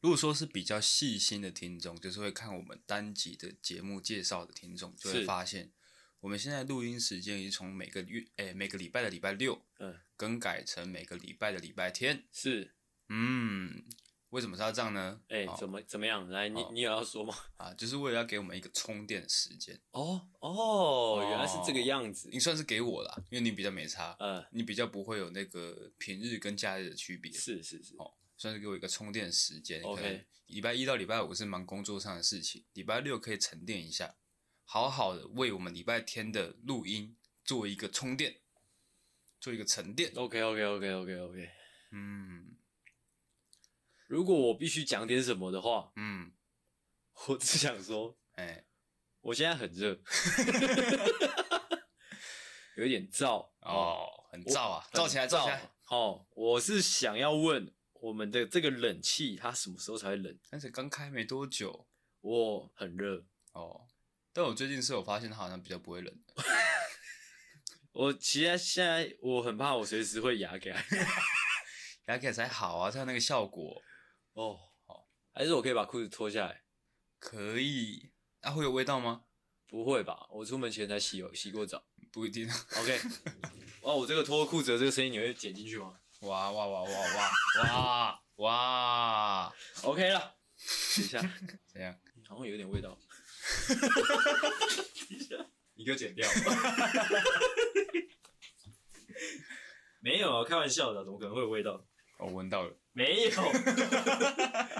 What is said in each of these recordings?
如果说是比较细心的听众，就是会看我们单集的节目介绍的听众，就会发现我们现在录音时间已经从每个月哎、欸、每个礼拜的礼拜六，嗯，更改成每个礼拜的礼拜天。是，嗯，为什么是要这样呢？哎、欸，怎么怎么样？来，你你有要说吗？啊，就是为了要给我们一个充电时间。哦哦，原来是这个样子。你算是给我啦，因为你比较没差，嗯，你比较不会有那个平日跟假日的区别。是是是，哦。算是给我一个充电时间。OK，礼拜一到礼拜五是忙工作上的事情，礼拜六可以沉淀一下，好好的为我们礼拜天的录音做一个充电，做一个沉淀。OK OK OK OK OK。嗯，如果我必须讲点什么的话，嗯，我只想说，哎、欸，我现在很热，有一点燥哦，很燥啊，燥起来，燥起来。哦，我是想要问我们的这个冷气，它什么时候才会冷？但是刚开没多久，我很热哦。但我最近是有发现它好像比较不会冷。我其实现在我很怕我随时会牙起来，牙起来才好啊，才有那个效果。哦，好，还是我可以把裤子脱下来？可以。啊，会有味道吗？不会吧，我出门前才洗洗过澡。不一定。OK。哇，我这个脱裤子的这个声音你会剪进去吗？哇哇哇哇哇哇哇！OK 了，等一下，怎样？好像有点味道。等一下，你给我剪掉。没有啊，开玩笑的，怎么可能会有味道？我闻到了。没有，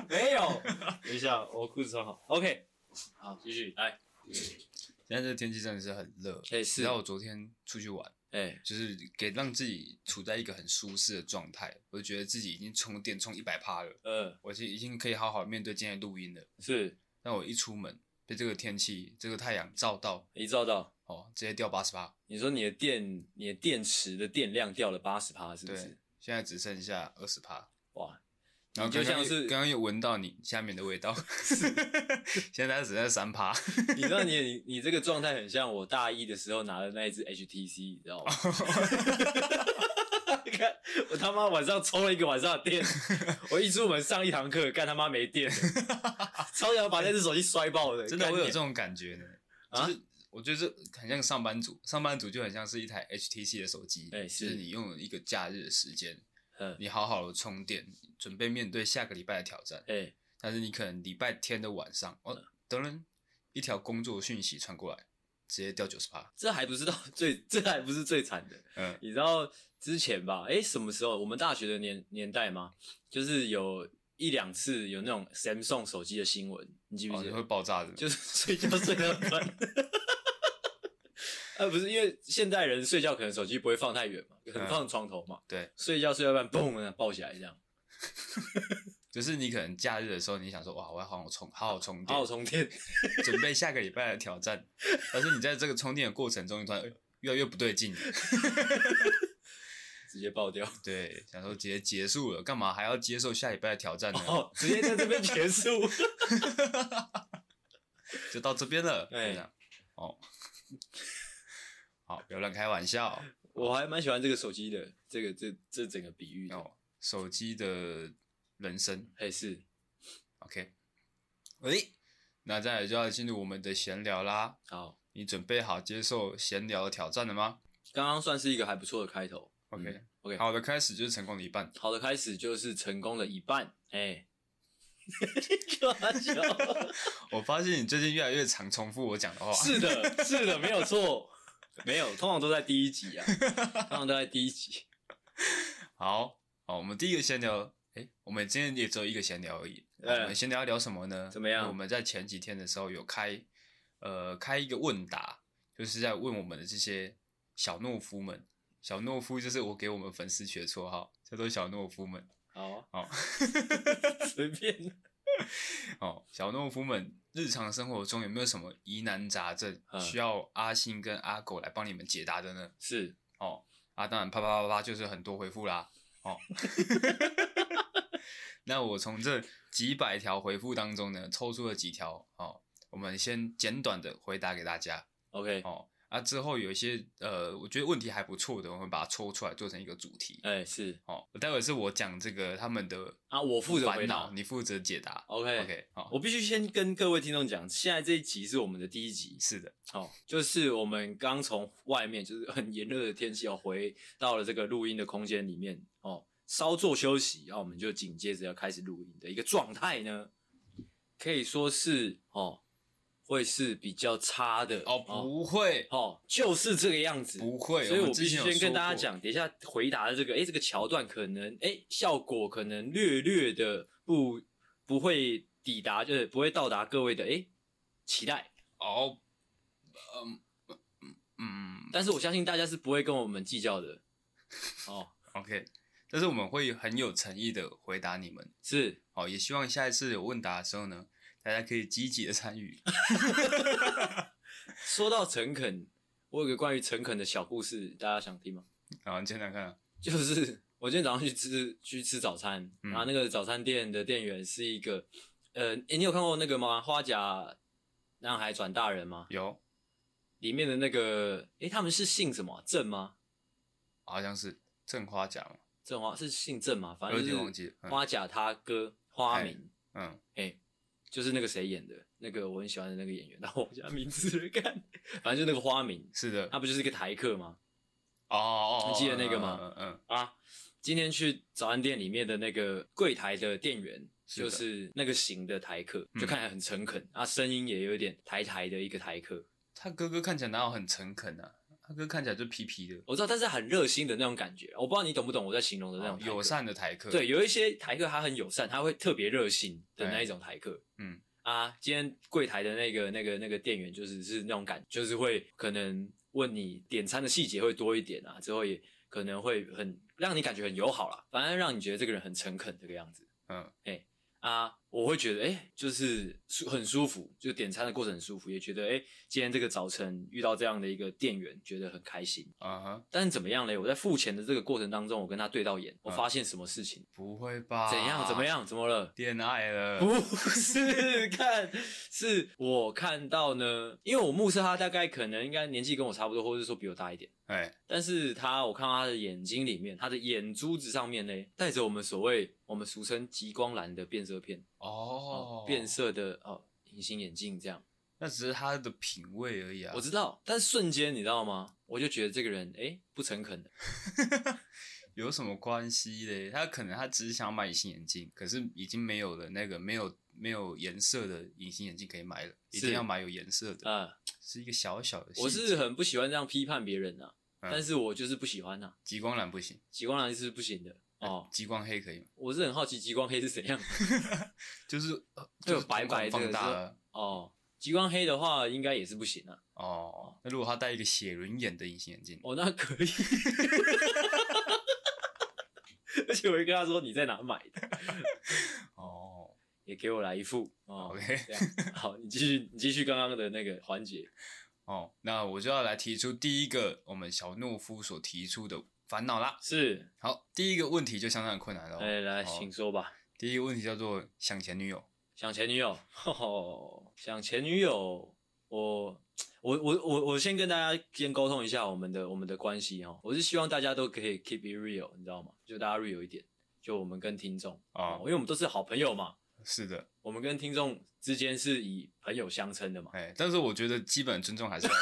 没有。等一下，我裤子穿好。OK，好，继续来。现在这天气真的是很热，哎，是。然后我昨天出去玩。哎、欸，就是给让自己处在一个很舒适的状态，我就觉得自己已经充电充一百趴了。嗯，我已经可以好好面对今天录音了。是，但我一出门被这个天气、这个太阳照到，一照到，哦，直接掉八十趴。你说你的电，你的电池的电量掉了八十趴，是不是？对，现在只剩下二十趴。哇！然后就像是刚刚又闻到你下面的味道 现在只剩三趴。你知道你你你这个状态很像我大一的时候拿的那一只 HTC，你知道吗？你看我他妈晚上充了一个晚上的电，我一出门上一堂课，干他妈没电，超想把那只手机摔爆的。真的会有这种感觉呢？就是我觉得这很像上班族，上班族就很像是一台 HTC 的手机，哎，是就是你用了一个假日的时间。嗯，你好好的充电，准备面对下个礼拜的挑战。哎、欸，但是你可能礼拜天的晚上，哦，等人一条工作讯息传过来，直接掉九十趴。这还不是到 最，这还不是最惨的。嗯，你知道之前吧？哎、欸，什么时候？我们大学的年年代吗？就是有一两次有那种 Samsung 手机的新闻，你记不记得？哦、会爆炸的，就是 睡觉睡到一半。呃，不是，因为现代人睡觉可能手机不会放太远嘛，可能放床头嘛。嗯、对，睡觉睡到一半，嘣的抱起来这样。就是你可能假日的时候，你想说哇，我要好好充，好好充电，好好充电，准备下个礼拜的挑战。但是你在这个充电的过程中，你突然越来越不对劲，直接爆掉。对，想说直接结束了，干嘛还要接受下礼拜的挑战呢？哦，直接在这边结束，就到这边了。对，哦。好，不要乱开玩笑。我还蛮喜欢这个手机的，这个这这整个比喻哦，手机的人生还是 OK。喂，那再来就要进入我们的闲聊啦。好，你准备好接受闲聊的挑战了吗？刚刚算是一个还不错的开头。OK、嗯、OK，好的开始就是成功的一半。好的开始就是成功的一半。哎，开玩笑。我发现你最近越来越常重复我讲的话。是的，是的，没有错。没有，通常都在第一集啊，通常都在第一集。好，好，我们第一个闲聊，诶，我们今天也只有一个闲聊而已。我们闲聊要聊什么呢？怎么样？我们在前几天的时候有开，呃，开一个问答，就是在问我们的这些小懦夫们。小懦夫就是我给我们粉丝取的绰号，叫做小懦夫们。好，好，随便。哦，小懦夫们，日常生活中有没有什么疑难杂症需要阿星跟阿狗来帮你们解答的呢？是哦，啊，当然啪啪啪啪就是很多回复啦。哦，那我从这几百条回复当中呢，抽出了几条哦，我们先简短的回答给大家。OK，哦，啊，之后有一些呃，我觉得问题还不错的，我们把它抽出来做成一个主题。哎、欸，是哦，待会是我讲这个他们的啊，我负责回答，你负责解答。OK OK，好，我必须先跟各位听众讲，现在这一集是我们的第一集。是的，哦，就是我们刚从外面就是很炎热的天气，要回到了这个录音的空间里面，哦，稍作休息，然后我们就紧接着要开始录音的一个状态呢，可以说是哦。会是比较差的哦，不会。哦，就是这个样子，不会。所以我必须先跟大家讲，等一下回答的这个，哎，这个桥段可能，哎，效果可能略略的不不会抵达，就是不会到达各位的哎期待。哦，嗯嗯嗯，但是我相信大家是不会跟我们计较的。哦。OK，但是我们会很有诚意的回答你们，是，哦，也希望下一次有问答的时候呢。大家可以积极的参与。说到诚恳，我有个关于诚恳的小故事，大家想听吗？啊，你先来看啊。就是我今天早上去吃去吃早餐，嗯、然后那个早餐店的店员是一个，呃，诶你有看过那个吗？花甲男孩转大人吗？有。里面的那个，诶他们是姓什么？郑吗？好像是郑花甲嘛。郑花是姓郑嘛？反正就是花甲他哥花名。嗯，诶就是那个谁演的，那个我很喜欢的那个演员，然后我叫名字 来看，反正就那个花名，是的，他不就是一个台客吗？哦哦哦，你记得那个吗？嗯嗯啊，今天去早餐店里面的那个柜台的店员，就是那个型的台客，就看起来很诚恳，啊，声音也有点台台的一个台客。他哥哥看起来哪有很诚恳啊？他哥看起来就皮皮的，我知道，但是很热心的那种感觉，我不知道你懂不懂我在形容的那种友善的台客。对，有一些台客他很友善，他会特别热心的那一种台客。嗯啊，今天柜台的那个那个那个店员就是是那种感觉，就是会可能问你点餐的细节会多一点啊，之后也可能会很让你感觉很友好啦，反正让你觉得这个人很诚恳这个样子。嗯，哎、欸。啊，我会觉得，哎、欸，就是舒很舒服，就点餐的过程很舒服，也觉得，哎、欸，今天这个早晨遇到这样的一个店员，觉得很开心。啊哈。但是怎么样嘞？我在付钱的这个过程当中，我跟他对到眼，我发现什么事情？不会吧？怎样？怎么样？怎么了？恋爱了？不是，看，是我看到呢，因为我目测他大概可能应该年纪跟我差不多，或者说比我大一点。哎，但是他，我看到他的眼睛里面，他的眼珠子上面呢，带着我们所谓我们俗称极光蓝的变色片哦，哦，变色的哦，隐形眼镜这样，那只是他的品味而已啊。我知道，但瞬间你知道吗？我就觉得这个人哎，不诚恳的，有什么关系嘞？他可能他只是想买隐形眼镜，可是已经没有了那个没有没有颜色的隐形眼镜可以买了，一定要买有颜色的啊，是一个小小的。我是很不喜欢这样批判别人啊。但是我就是不喜欢呐，极光蓝不行，极光蓝是不行的哦。极光黑可以吗？我是很好奇极光黑是怎样，就是 就有白白的哦。极光黑的话应该也是不行啊。哦，那如果他戴一个写轮眼的隐形眼镜，哦，那可以。而且我会跟他说你在哪买的？哦，也给我来一副哦。OK，好，你继续，你继续刚刚的那个环节。哦，那我就要来提出第一个我们小懦夫所提出的烦恼啦。是，好，第一个问题就相当的困难了。哎，来，请说吧。第一个问题叫做想前女友。想前女友，吼吼，想前女友，我，我，我，我，我先跟大家先沟通一下我们的我们的关系哦。我是希望大家都可以 keep it real，你知道吗？就大家 real 一点，就我们跟听众啊，因为我们都是好朋友嘛。是的，我们跟听众之间是以朋友相称的嘛。哎，但是我觉得基本尊重还是要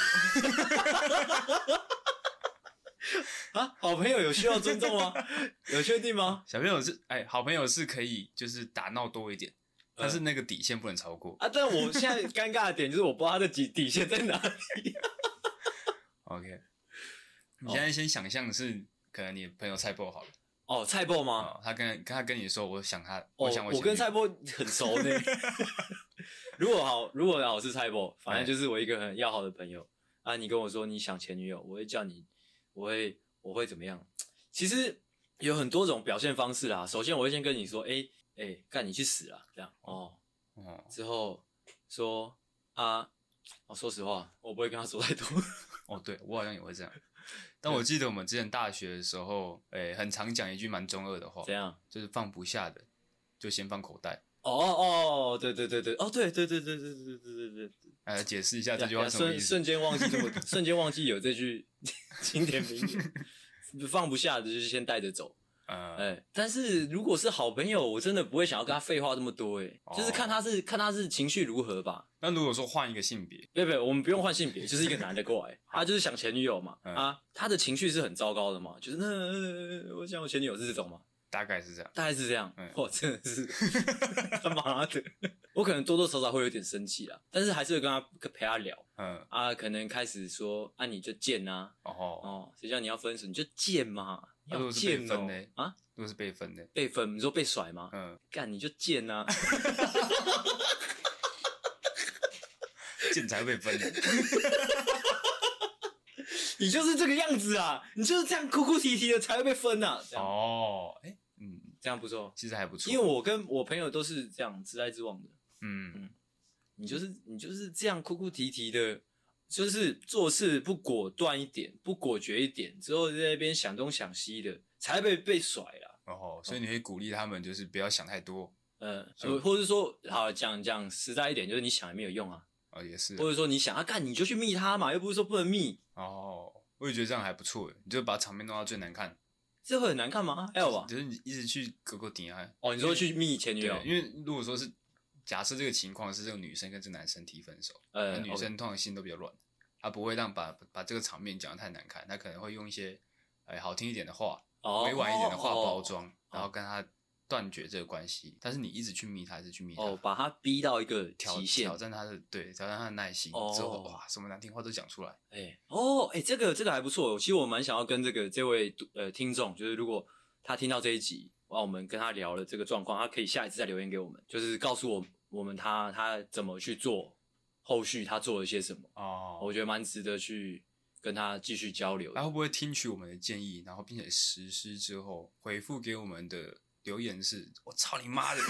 啊，好朋友有需要尊重吗？有确定吗？小朋友是哎，好朋友是可以就是打闹多一点，但是那个底线不能超过啊。但我现在尴尬的点就是我不知道他的底底线在哪里。OK，你现在先想象是可能你朋友菜脯好了。哦，蔡波吗？哦、他跟他跟你说，我想他，哦、我想我，我跟蔡波很熟呢。如果好，如果好是蔡波，反正就是我一个很要好的朋友、哎、啊。你跟我说你想前女友，我会叫你，我会我会怎么样？其实有很多种表现方式啦。首先，我会先跟你说，哎、欸、哎，干、欸、你去死啦，这样哦。哦。之后说啊，哦，说实话，我不会跟他说太多。哦，对，我好像也会这样。但我记得我们之前大学的时候，诶、欸，很常讲一句蛮中二的话，怎样？就是放不下的，就先放口袋。哦哦，对对对对，哦对对对对对对对对对对。来解释一下这句话什么意思？瞬瞬间忘记瞬间忘记有这句 经典名言，放不下的就是先带着走。嗯，哎，但是如果是好朋友，我真的不会想要跟他废话这么多，哎，就是看他是看他是情绪如何吧。那如果说换一个性别，对不对，我们不用换性别，就是一个男的过来，他就是想前女友嘛，啊，他的情绪是很糟糕的嘛，就是那我想我前女友是这种嘛。大概是这样，大概是这样。嗯，我真的是他妈的，我可能多多少少会有点生气啦，但是还是会跟他陪他聊。嗯啊，可能开始说啊，你就贱呐。哦哦，谁叫你要分手，你就贱嘛。要贱哦啊，如果是被分的，被分，你说被甩吗？嗯，干你就贱呐。贱才会被分的。你就是这个样子啊！你就是这样哭哭啼啼的才会被分呐！哦，哎，嗯，这样不错，其实还不错。因为我跟我朋友都是这样直来直往的。嗯嗯，你就是你就是这样哭哭啼啼的，就是做事不果断一点，不果决一点，之后在那边想东想西的，才会被被甩了。哦，所以你会鼓励他们，就是不要想太多。嗯，或或者说，好讲讲实在一点，就是你想也没有用啊。哦，也是。或者说你想要干，你就去密他嘛，又不是说不能密。哦，我也觉得这样还不错，你就把场面弄到最难看。这会很难看吗？还有吧，就是你一直去勾勾顶啊。哦，你说去密前女友？因为如果说是假设这个情况是这个女生跟这个男生提分手，呃，女生通常心都比较软，她不会让把把这个场面讲得太难看，她可能会用一些哎好听一点的话，委婉一点的话包装，然后跟他。断绝这个关系，但是你一直去迷他，一直去迷他？哦，把他逼到一个极限，挑战他的对，挑战他的耐心。哦，之后哇，什么难听话都讲出来。哎、欸，哦，哎、欸，这个这个还不错。其实我蛮想要跟这个这位呃听众，就是如果他听到这一集，哇，我们跟他聊了这个状况，他可以下一次再留言给我们，就是告诉我我们他他怎么去做，后续他做了些什么。哦，我觉得蛮值得去跟他继续交流。他会不会听取我们的建议，然后并且实施之后回复给我们的？留言是我操你妈的，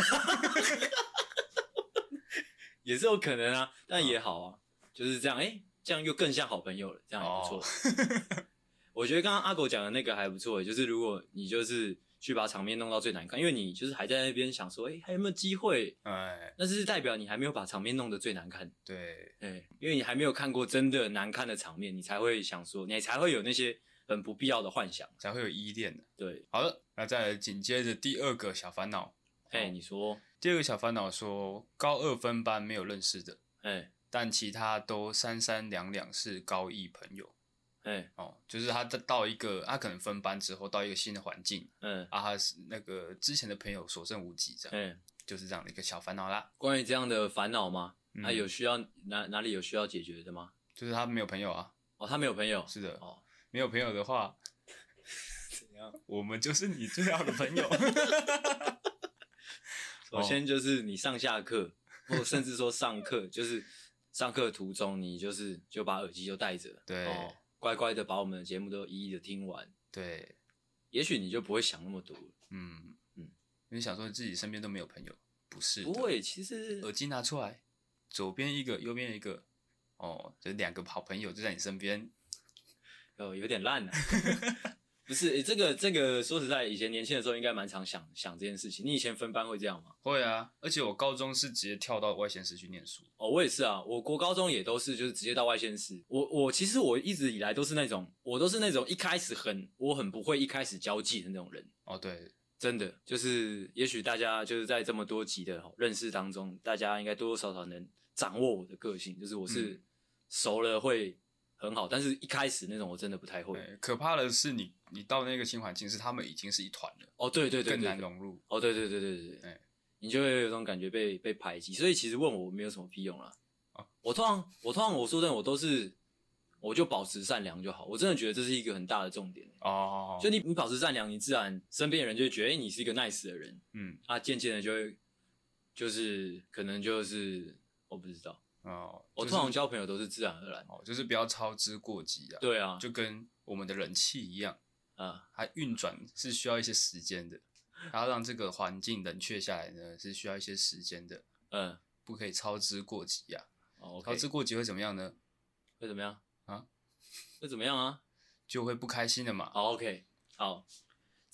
也是有可能啊，但也好啊，就是这样，哎、欸，这样又更像好朋友了，这样也不错。Oh. 我觉得刚刚阿狗讲的那个还不错，就是如果你就是去把场面弄到最难看，因为你就是还在那边想说，哎、欸，还有没有机会？哎，那是代表你还没有把场面弄得最难看。对，哎，因为你还没有看过真的难看的场面，你才会想说，你才会有那些。很不必要的幻想，才会有依恋的。对，好了，那再来紧接着第二个小烦恼。哎，你说，第二个小烦恼说，高二分班没有认识的，哎，但其他都三三两两是高一朋友。哎，哦，就是他到一个，他可能分班之后到一个新的环境，嗯，啊，他是那个之前的朋友所剩无几，这样，嗯，就是这样的一个小烦恼啦。关于这样的烦恼吗？他有需要哪哪里有需要解决的吗？就是他没有朋友啊。哦，他没有朋友。是的。哦。没有朋友的话，怎样？我们就是你最好的朋友。首先就是你上下课，或 甚至说上课，就是上课途中，你就是就把耳机就戴着，对、哦，乖乖的把我们的节目都一一的听完。对，也许你就不会想那么多。嗯嗯，你想说自己身边都没有朋友，不是？不会，其实耳机拿出来，左边一个，右边一个，哦，就两个好朋友就在你身边。哦，有点烂了，不是？欸、这个这个，说实在，以前年轻的时候应该蛮常想想这件事情。你以前分班会这样吗？会啊，而且我高中是直接跳到外县市去念书。哦，我也是啊，我国高中也都是就是直接到外县市。我我其实我一直以来都是那种，我都是那种一开始很我很不会一开始交际的那种人。哦，对，真的就是，也许大家就是在这么多集的认识当中，大家应该多多少少能掌握我的个性，就是我是熟了会。很好，但是一开始那种我真的不太会。可怕的是你，你到那个新环境是他们已经是一团了。哦，对对对，更难融入。哦，对对对对对对，你就会有种感觉被被排挤。所以其实问我没有什么屁用啦。啊，我通常我通常我说真的，我都是我就保持善良就好。我真的觉得这是一个很大的重点。哦，就你你保持善良，你自然身边的人就会觉得，哎，你是一个 nice 的人。嗯，啊，渐渐的就会就是可能就是我不知道。哦，我通常交朋友都是自然而然，哦，就是不要操之过急啊。对啊，就跟我们的人气一样，啊，它运转是需要一些时间的，它要让这个环境冷却下来呢，是需要一些时间的。嗯，不可以操之过急呀。哦，操之过急会怎么样呢？会怎么样啊？会怎么样啊？就会不开心的嘛。好，OK，好，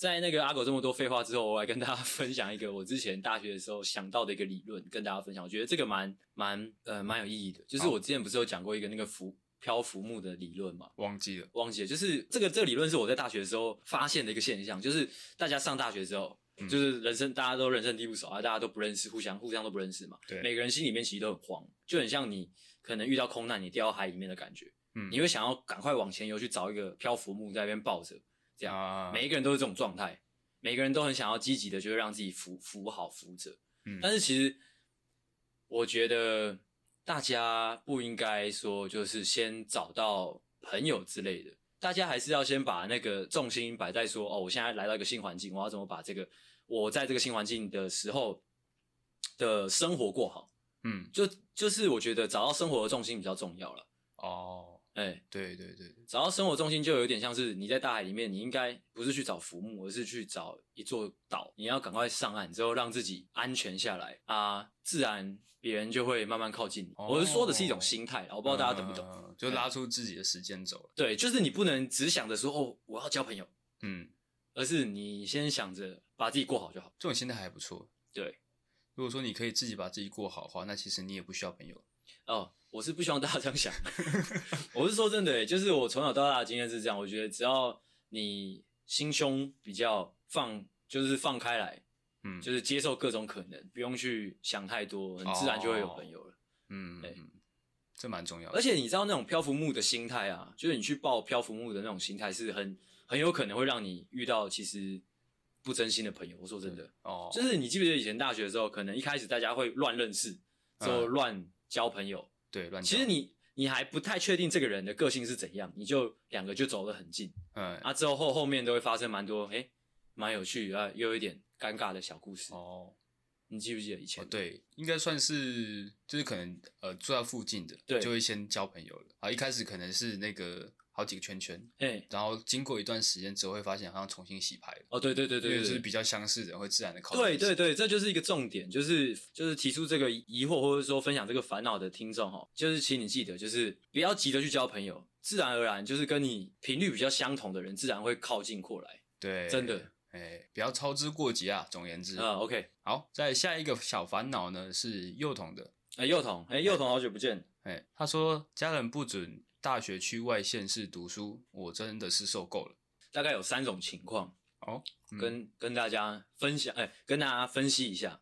在那个阿狗这么多废话之后，我来跟大家 分享一个我之前大学的时候想到的一个理论，跟大家分享。我觉得这个蛮蛮呃蛮有意义的。就是我之前不是有讲过一个那个浮漂浮木的理论嘛？忘记了，忘记了。就是这个这个理论是我在大学的时候发现的一个现象，就是大家上大学之后，嗯、就是人生大家都人生地不熟啊，大家都不认识，互相互相都不认识嘛。对，每个人心里面其实都很慌，就很像你可能遇到空难，你掉到海里面的感觉。嗯，你会想要赶快往前游去找一个漂浮木在那边抱着。这样，啊、每一个人都是这种状态，每个人都很想要积极的，就是让自己扶扶好扶着。嗯，但是其实我觉得大家不应该说就是先找到朋友之类的，大家还是要先把那个重心摆在说，哦，我现在来到一个新环境，我要怎么把这个我在这个新环境的时候的生活过好。嗯，就就是我觉得找到生活的重心比较重要了。哦。哎，欸、对对对，找到生活重心就有点像是你在大海里面，你应该不是去找浮木，而是去找一座岛。你要赶快上岸之后，让自己安全下来啊，自然别人就会慢慢靠近你。哦、我是说的是一种心态，我不知道大家懂不懂？嗯、就拉出自己的时间轴。对，就是你不能只想着说哦，我要交朋友，嗯，而是你先想着把自己过好就好。这种心态还不错。对，如果说你可以自己把自己过好的话，那其实你也不需要朋友。哦。我是不希望大家这样想，我是说真的，就是我从小到大的经验是这样。我觉得只要你心胸比较放，就是放开来，嗯，就是接受各种可能，不用去想太多，很自然就会有朋友了。嗯，对，这蛮重要的。而且你知道那种漂浮木的心态啊，就是你去抱漂浮木的那种心态，是很很有可能会让你遇到其实不真心的朋友。我说真的，哦，就是你记不记得以前大学的时候，可能一开始大家会乱认识，之后乱交朋友。对，乱其实你你还不太确定这个人的个性是怎样，你就两个就走得很近，嗯，啊之后后后面都会发生蛮多，诶蛮有趣啊，又有一点尴尬的小故事哦。你记不记得以前？哦、对，应该算是就是可能呃住在附近的，对，就会先交朋友了啊。一开始可能是那个。好几个圈圈，哎、欸，然后经过一段时间之后，会发现好像重新洗牌了。哦，对对对对，对，就是比较相似的人会自然的靠近。对对对，这就是一个重点，就是就是提出这个疑惑或者说分享这个烦恼的听众哈，就是请你记得，就是不要急着去交朋友，自然而然就是跟你频率比较相同的人，自然会靠近过来。对，真的，哎，不要操之过急啊。总而言之，啊，OK，好，再下一个小烦恼呢是幼童的，哎，幼童，哎，幼童好久不见，哎，他说家人不准。大学去外县市读书，我真的是受够了。大概有三种情况哦，嗯、跟跟大家分享，哎、欸，跟大家分析一下。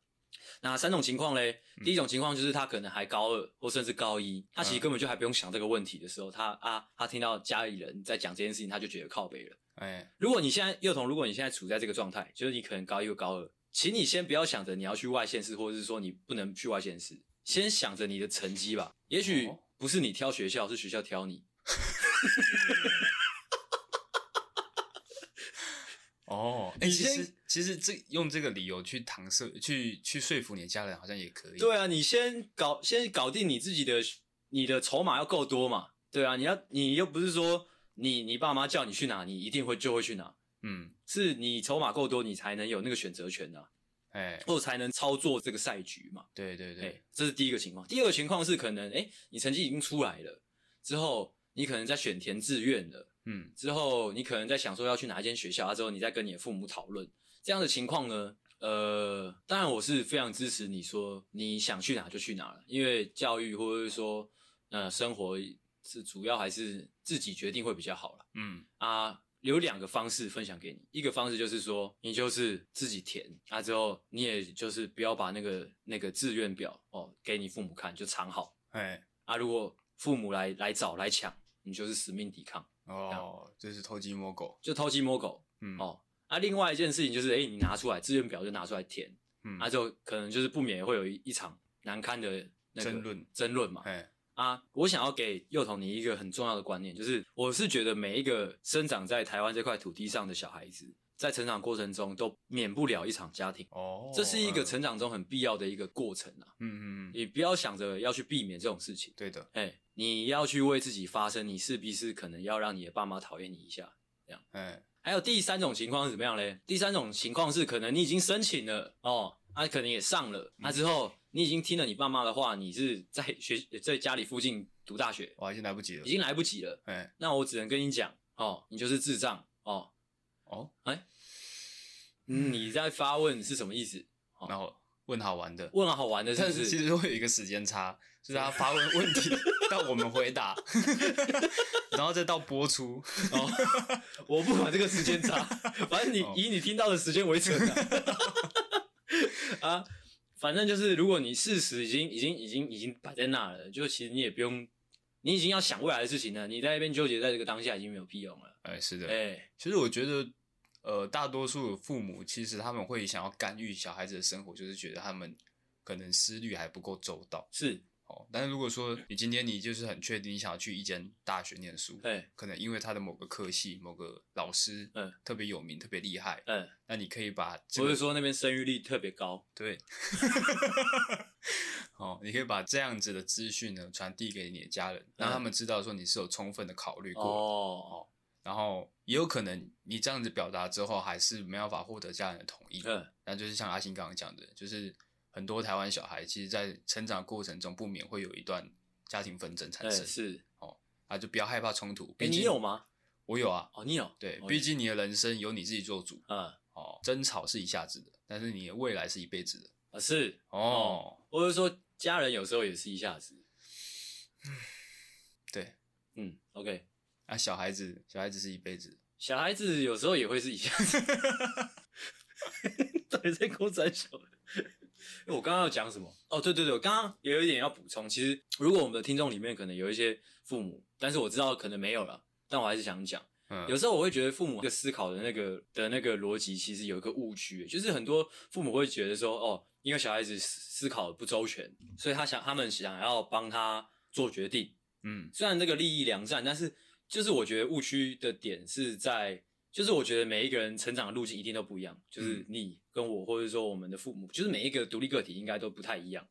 那三种情况嘞，嗯、第一种情况就是他可能还高二或甚至高一，他其实根本就还不用想这个问题的时候，他啊，他听到家里人在讲这件事情，他就觉得靠北了。哎、欸，如果你现在幼童，如果你现在处在这个状态，就是你可能高一或高二，请你先不要想着你要去外县市，或者是说你不能去外县市，先想着你的成绩吧。也许。哦不是你挑学校，是学校挑你。哦，哎、其实其实这用这个理由去搪塞，去去说服你的家人，好像也可以。对啊，你先搞先搞定你自己的，你的筹码要够多嘛。对啊，你要你又不是说你你爸妈叫你去哪，你一定会就会去哪。嗯，是你筹码够多，你才能有那个选择权啊。哎，欸、或才能操作这个赛局嘛？对对对、欸，这是第一个情况。第二个情况是可能，哎、欸，你成绩已经出来了，之后你可能在选填志愿了，嗯，之后你可能在想说要去哪一间学校，啊，之后你再跟你的父母讨论这样的情况呢？呃，当然我是非常支持你说你想去哪就去哪了，因为教育或者是说呃生活是主要还是自己决定会比较好了，嗯啊。有两个方式分享给你，一个方式就是说，你就是自己填，啊之后你也就是不要把那个那个志愿表哦给你父母看，就藏好。哎，啊如果父母来来找来抢，你就是死命抵抗。哦，这是偷鸡摸狗，就偷鸡摸狗。嗯哦，啊另外一件事情就是，哎你拿出来志愿表就拿出来填，嗯，啊就可能就是不免会有一一场难堪的那个争论争论嘛。啊，我想要给幼童你一个很重要的观念，就是我是觉得每一个生长在台湾这块土地上的小孩子，在成长过程中都免不了一场家庭哦，这是一个成长中很必要的一个过程啊。嗯嗯嗯，你不要想着要去避免这种事情。对的，哎、欸，你要去为自己发声，你势必是可能要让你的爸妈讨厌你一下，这样。哎、欸，还有第三种情况是怎么样嘞？第三种情况是可能你已经申请了哦，他、啊、可能也上了，那、之后。你已经听了你爸妈的话，你是在学在家里附近读大学，我已经来不及了，已经来不及了。哎，那我只能跟你讲，哦，你就是智障，哦，哦，哎，你在发问是什么意思？然后问好玩的，问好玩的是不是，但是其实会有一个时间差，就是他发问问题 到我们回答，然后再到播出。哦，我不管这个时间差，反正你以你听到的时间为准啊。反正就是，如果你事实已经已经已经已经摆在那了，就其实你也不用，你已经要想未来的事情了。你在那边纠结在这个当下已经没有屁用了。哎、欸，是的。哎、欸，其实我觉得，呃，大多数的父母其实他们会想要干预小孩子的生活，就是觉得他们可能思虑还不够周到。是。但是如果说你今天你就是很确定你想要去一间大学念书，对，可能因为他的某个科系、某个老师，嗯，特别有名、特别厉害，嗯，那你可以把这个，不是说那边生育率特别高，对，哦，你可以把这样子的资讯呢传递给你的家人，让他们知道说你是有充分的考虑过，哦，然后也有可能你这样子表达之后还是没有办法获得家人的同意，嗯，那就是像阿星刚刚讲的，就是很多台湾小孩其实，在成长过程中不免会有一段。家庭纷争产生是哦，啊，就不要害怕冲突。哎，你有吗？我有啊。哦，你有。对，毕竟你的人生由你自己做主。嗯。哦，争吵是一下子的，但是你的未来是一辈子的。啊，是。哦。或者说，家人有时候也是一下子。嗯。对。嗯。OK。啊，小孩子，小孩子是一辈子。小孩子有时候也会是一下子。对，在公仔小。我刚刚要讲什么？哦，对对对，我刚刚也有一点要补充。其实，如果我们的听众里面可能有一些父母，但是我知道可能没有了，但我还是想讲。嗯，有时候我会觉得父母的思考的那个的那个逻辑，其实有一个误区，就是很多父母会觉得说，哦，因为小孩子思考不周全，所以他想他们想要帮他做决定。嗯，虽然这个利益良善，但是就是我觉得误区的点是在。就是我觉得每一个人成长的路径一定都不一样，就是你跟我，或者说我们的父母，就是每一个独立个体应该都不太一样。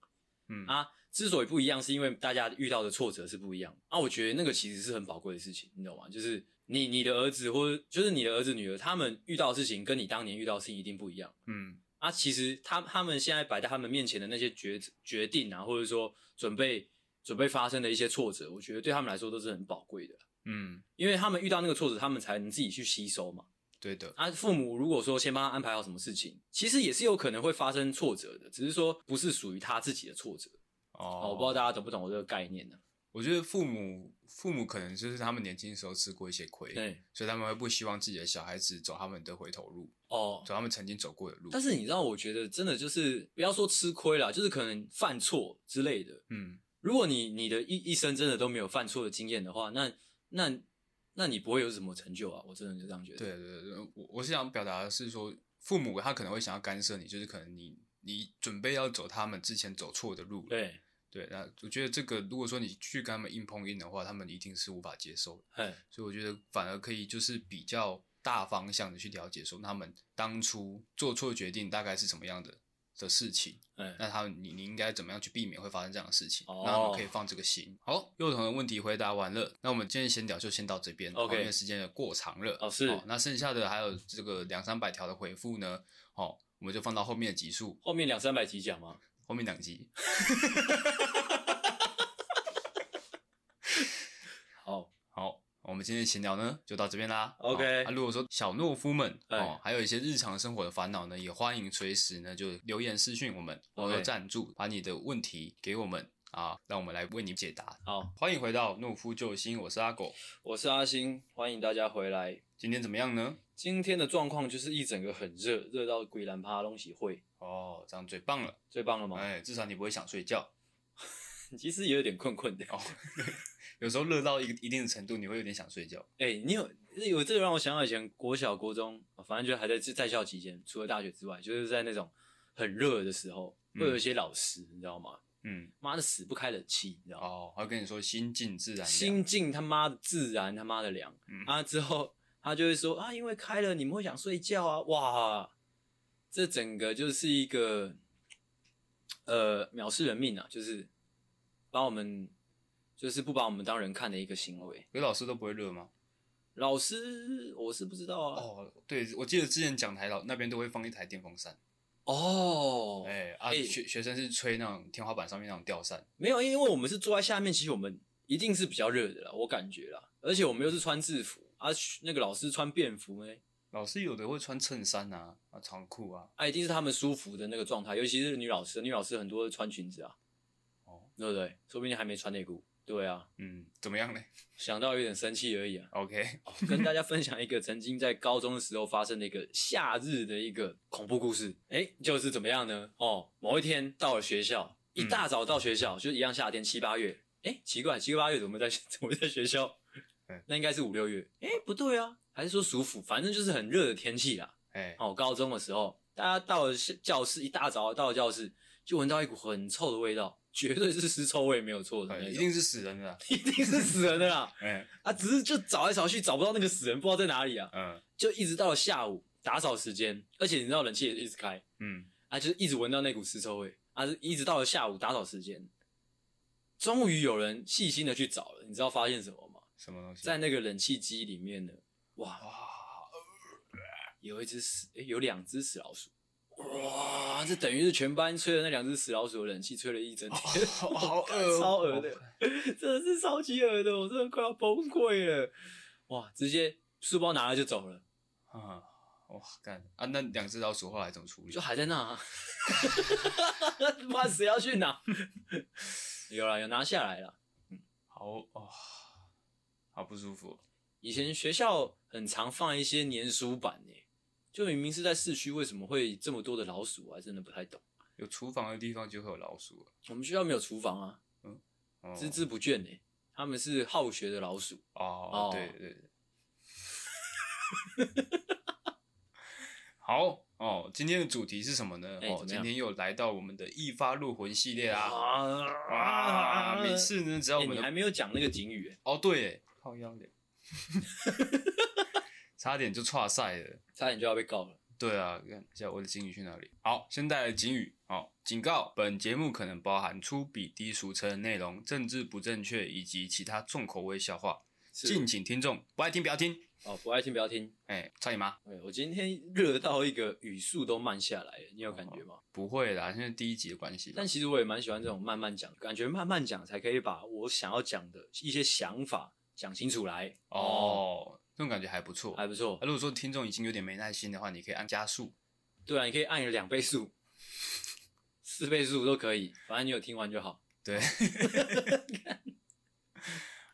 嗯啊，之所以不一样，是因为大家遇到的挫折是不一样。啊，我觉得那个其实是很宝贵的事情，你懂吗？就是你你的儿子或者就是你的儿子女儿，他们遇到的事情跟你当年遇到的事情一定不一样。嗯啊，其实他他们现在摆在他们面前的那些决决定啊，或者说准备准备发生的一些挫折，我觉得对他们来说都是很宝贵的。嗯，因为他们遇到那个挫折，他们才能自己去吸收嘛。对的。啊，父母如果说先帮他安排好什么事情，其实也是有可能会发生挫折的，只是说不是属于他自己的挫折。哦，我不知道大家懂不懂我这个概念呢？我觉得父母父母可能就是他们年轻时候吃过一些亏，对，所以他们会不希望自己的小孩子走他们的回头路，哦，走他们曾经走过的路。但是你知道，我觉得真的就是不要说吃亏啦，就是可能犯错之类的。嗯，如果你你的一一生真的都没有犯错的经验的话，那那。那你不会有什么成就啊？我真的就这样觉得。对对对，我我是想表达的是说，父母他可能会想要干涉你，就是可能你你准备要走他们之前走错的路。对对，那我觉得这个如果说你去跟他们硬碰硬的话，他们一定是无法接受的。嘿所以我觉得反而可以就是比较大方向的去了解，说他们当初做错决定大概是什么样的。的事情，嗯，那他你你应该怎么样去避免会发生这样的事情？哦，那我们可以放这个心。好，幼童的问题回答完了，那我们今天闲聊就先到这边，OK，因为时间也过长了。哦，是，那剩下的还有这个两三百条的回复呢，哦，我们就放到后面的集数。后面两三百集讲吗？后面两集。好，好。我们今天的闲聊呢，就到这边啦。OK，那、啊、如果说小懦夫们哦，还有一些日常生活的烦恼呢，也欢迎随时呢就留言私讯我们，或者赞助，把你的问题给我们啊，让我们来为你解答。好，欢迎回到懦夫救星，我是阿狗，我是阿星，欢迎大家回来。今天怎么样呢？今天的状况就是一整个很热，热到鬼兰趴东西会。哦，这样最棒了，最棒了吗？哎，至少你不会想睡觉。其实也有点困困的哦。有时候热到一个一定的程度，你会有点想睡觉。哎、欸，你有有这个让我想到以前国小、国中，反正就还在在校期间，除了大学之外，就是在那种很热的时候，会有一些老师，嗯、你知道吗？嗯，妈的死不开冷气，你知道吗？哦，他跟你说心静自然凉，心静他妈的自然他妈的凉。嗯啊，之后他就会说啊，因为开了你们会想睡觉啊，哇，这整个就是一个呃藐视人命啊，就是把我们。就是不把我们当人看的一个行为。有老师都不会热吗？老师，我是不知道啊。哦，对，我记得之前讲台老那边都会放一台电风扇。哦，哎、欸、啊，欸、学学生是吹那种天花板上面那种吊扇。没有，因为我们是坐在下面，其实我们一定是比较热的啦，我感觉啦。而且我们又是穿制服啊，那个老师穿便服呢，老师有的会穿衬衫啊，啊长裤啊，啊，一定是他们舒服的那个状态，尤其是女老师，女老师很多穿裙子啊，哦，对不对？说不定还没穿内裤。对啊，嗯，怎么样呢？想到有点生气而已啊。OK，跟大家分享一个曾经在高中的时候发生的一个夏日的一个恐怖故事。哎，就是怎么样呢？哦，某一天到了学校，一大早到学校，嗯、就一样夏天七八月。哎，奇怪，七八月怎么在 怎么在学校？那应该是五六月。哎，不对啊，还是说暑伏？反正就是很热的天气啦。哎，哦，高中的时候，大家到了教室，一大早到了教室，就闻到一股很臭的味道。绝对是尸臭味，没有错的，一定是死人的，一定是死人的啦。哎，啊，只是就找来找去找不到那个死人，不知道在哪里啊。嗯，就一直到了下午打扫时间，而且你知道冷气也一直开，嗯，啊，就是一直闻到那股尸臭味，啊，一直到了下午打扫时间，终于有人细心的去找了，你知道发现什么吗？什么东西？在那个冷气机里面呢，哇，有一只死，诶，有两只死老鼠。哇，这等于是全班吹了那两只死老鼠的冷气吹了一整天，哦、好 恶，超恶的，真的是超级恶的，我真的快要崩溃了。哇，直接书包拿了就走了。啊，哇，干啊！那两只老鼠后来怎么处理？就还在那，啊，怕死要去哪？有了，有拿下来了。好哦，好不舒服。以前学校很常放一些粘鼠板呢。就明明是在市区，为什么会这么多的老鼠？我还真的不太懂。有厨房的地方就会有老鼠。我们学校没有厨房啊，嗯，孜孜不倦呢。他们是好学的老鼠。哦，对对对。好哦，今天的主题是什么呢？哦，今天又来到我们的一发入魂系列啦。啊，每次呢，只要我们还没有讲那个警语。哦，对，靠腰脸。差点就剉赛了，差点就要被告了。对啊，看一下我的警语去哪里。好，先带来警语。好，警告：本节目可能包含粗鄙、低俗、成人内容、政治不正确以及其他重口味笑话，敬请听众不爱听不要听。哦，不爱听不要听。哎、欸，差你妈！哎，我今天热到一个语速都慢下来了，你有感觉吗？哦、不会啦，现在第一集的关系。但其实我也蛮喜欢这种慢慢讲，感觉慢慢讲才可以把我想要讲的一些想法讲清楚来。哦。哦这种感觉还不错，还不错。如果说听众已经有点没耐心的话，你可以按加速。对啊，你可以按个两倍速、四倍速都可以，反正你有听完就好。对。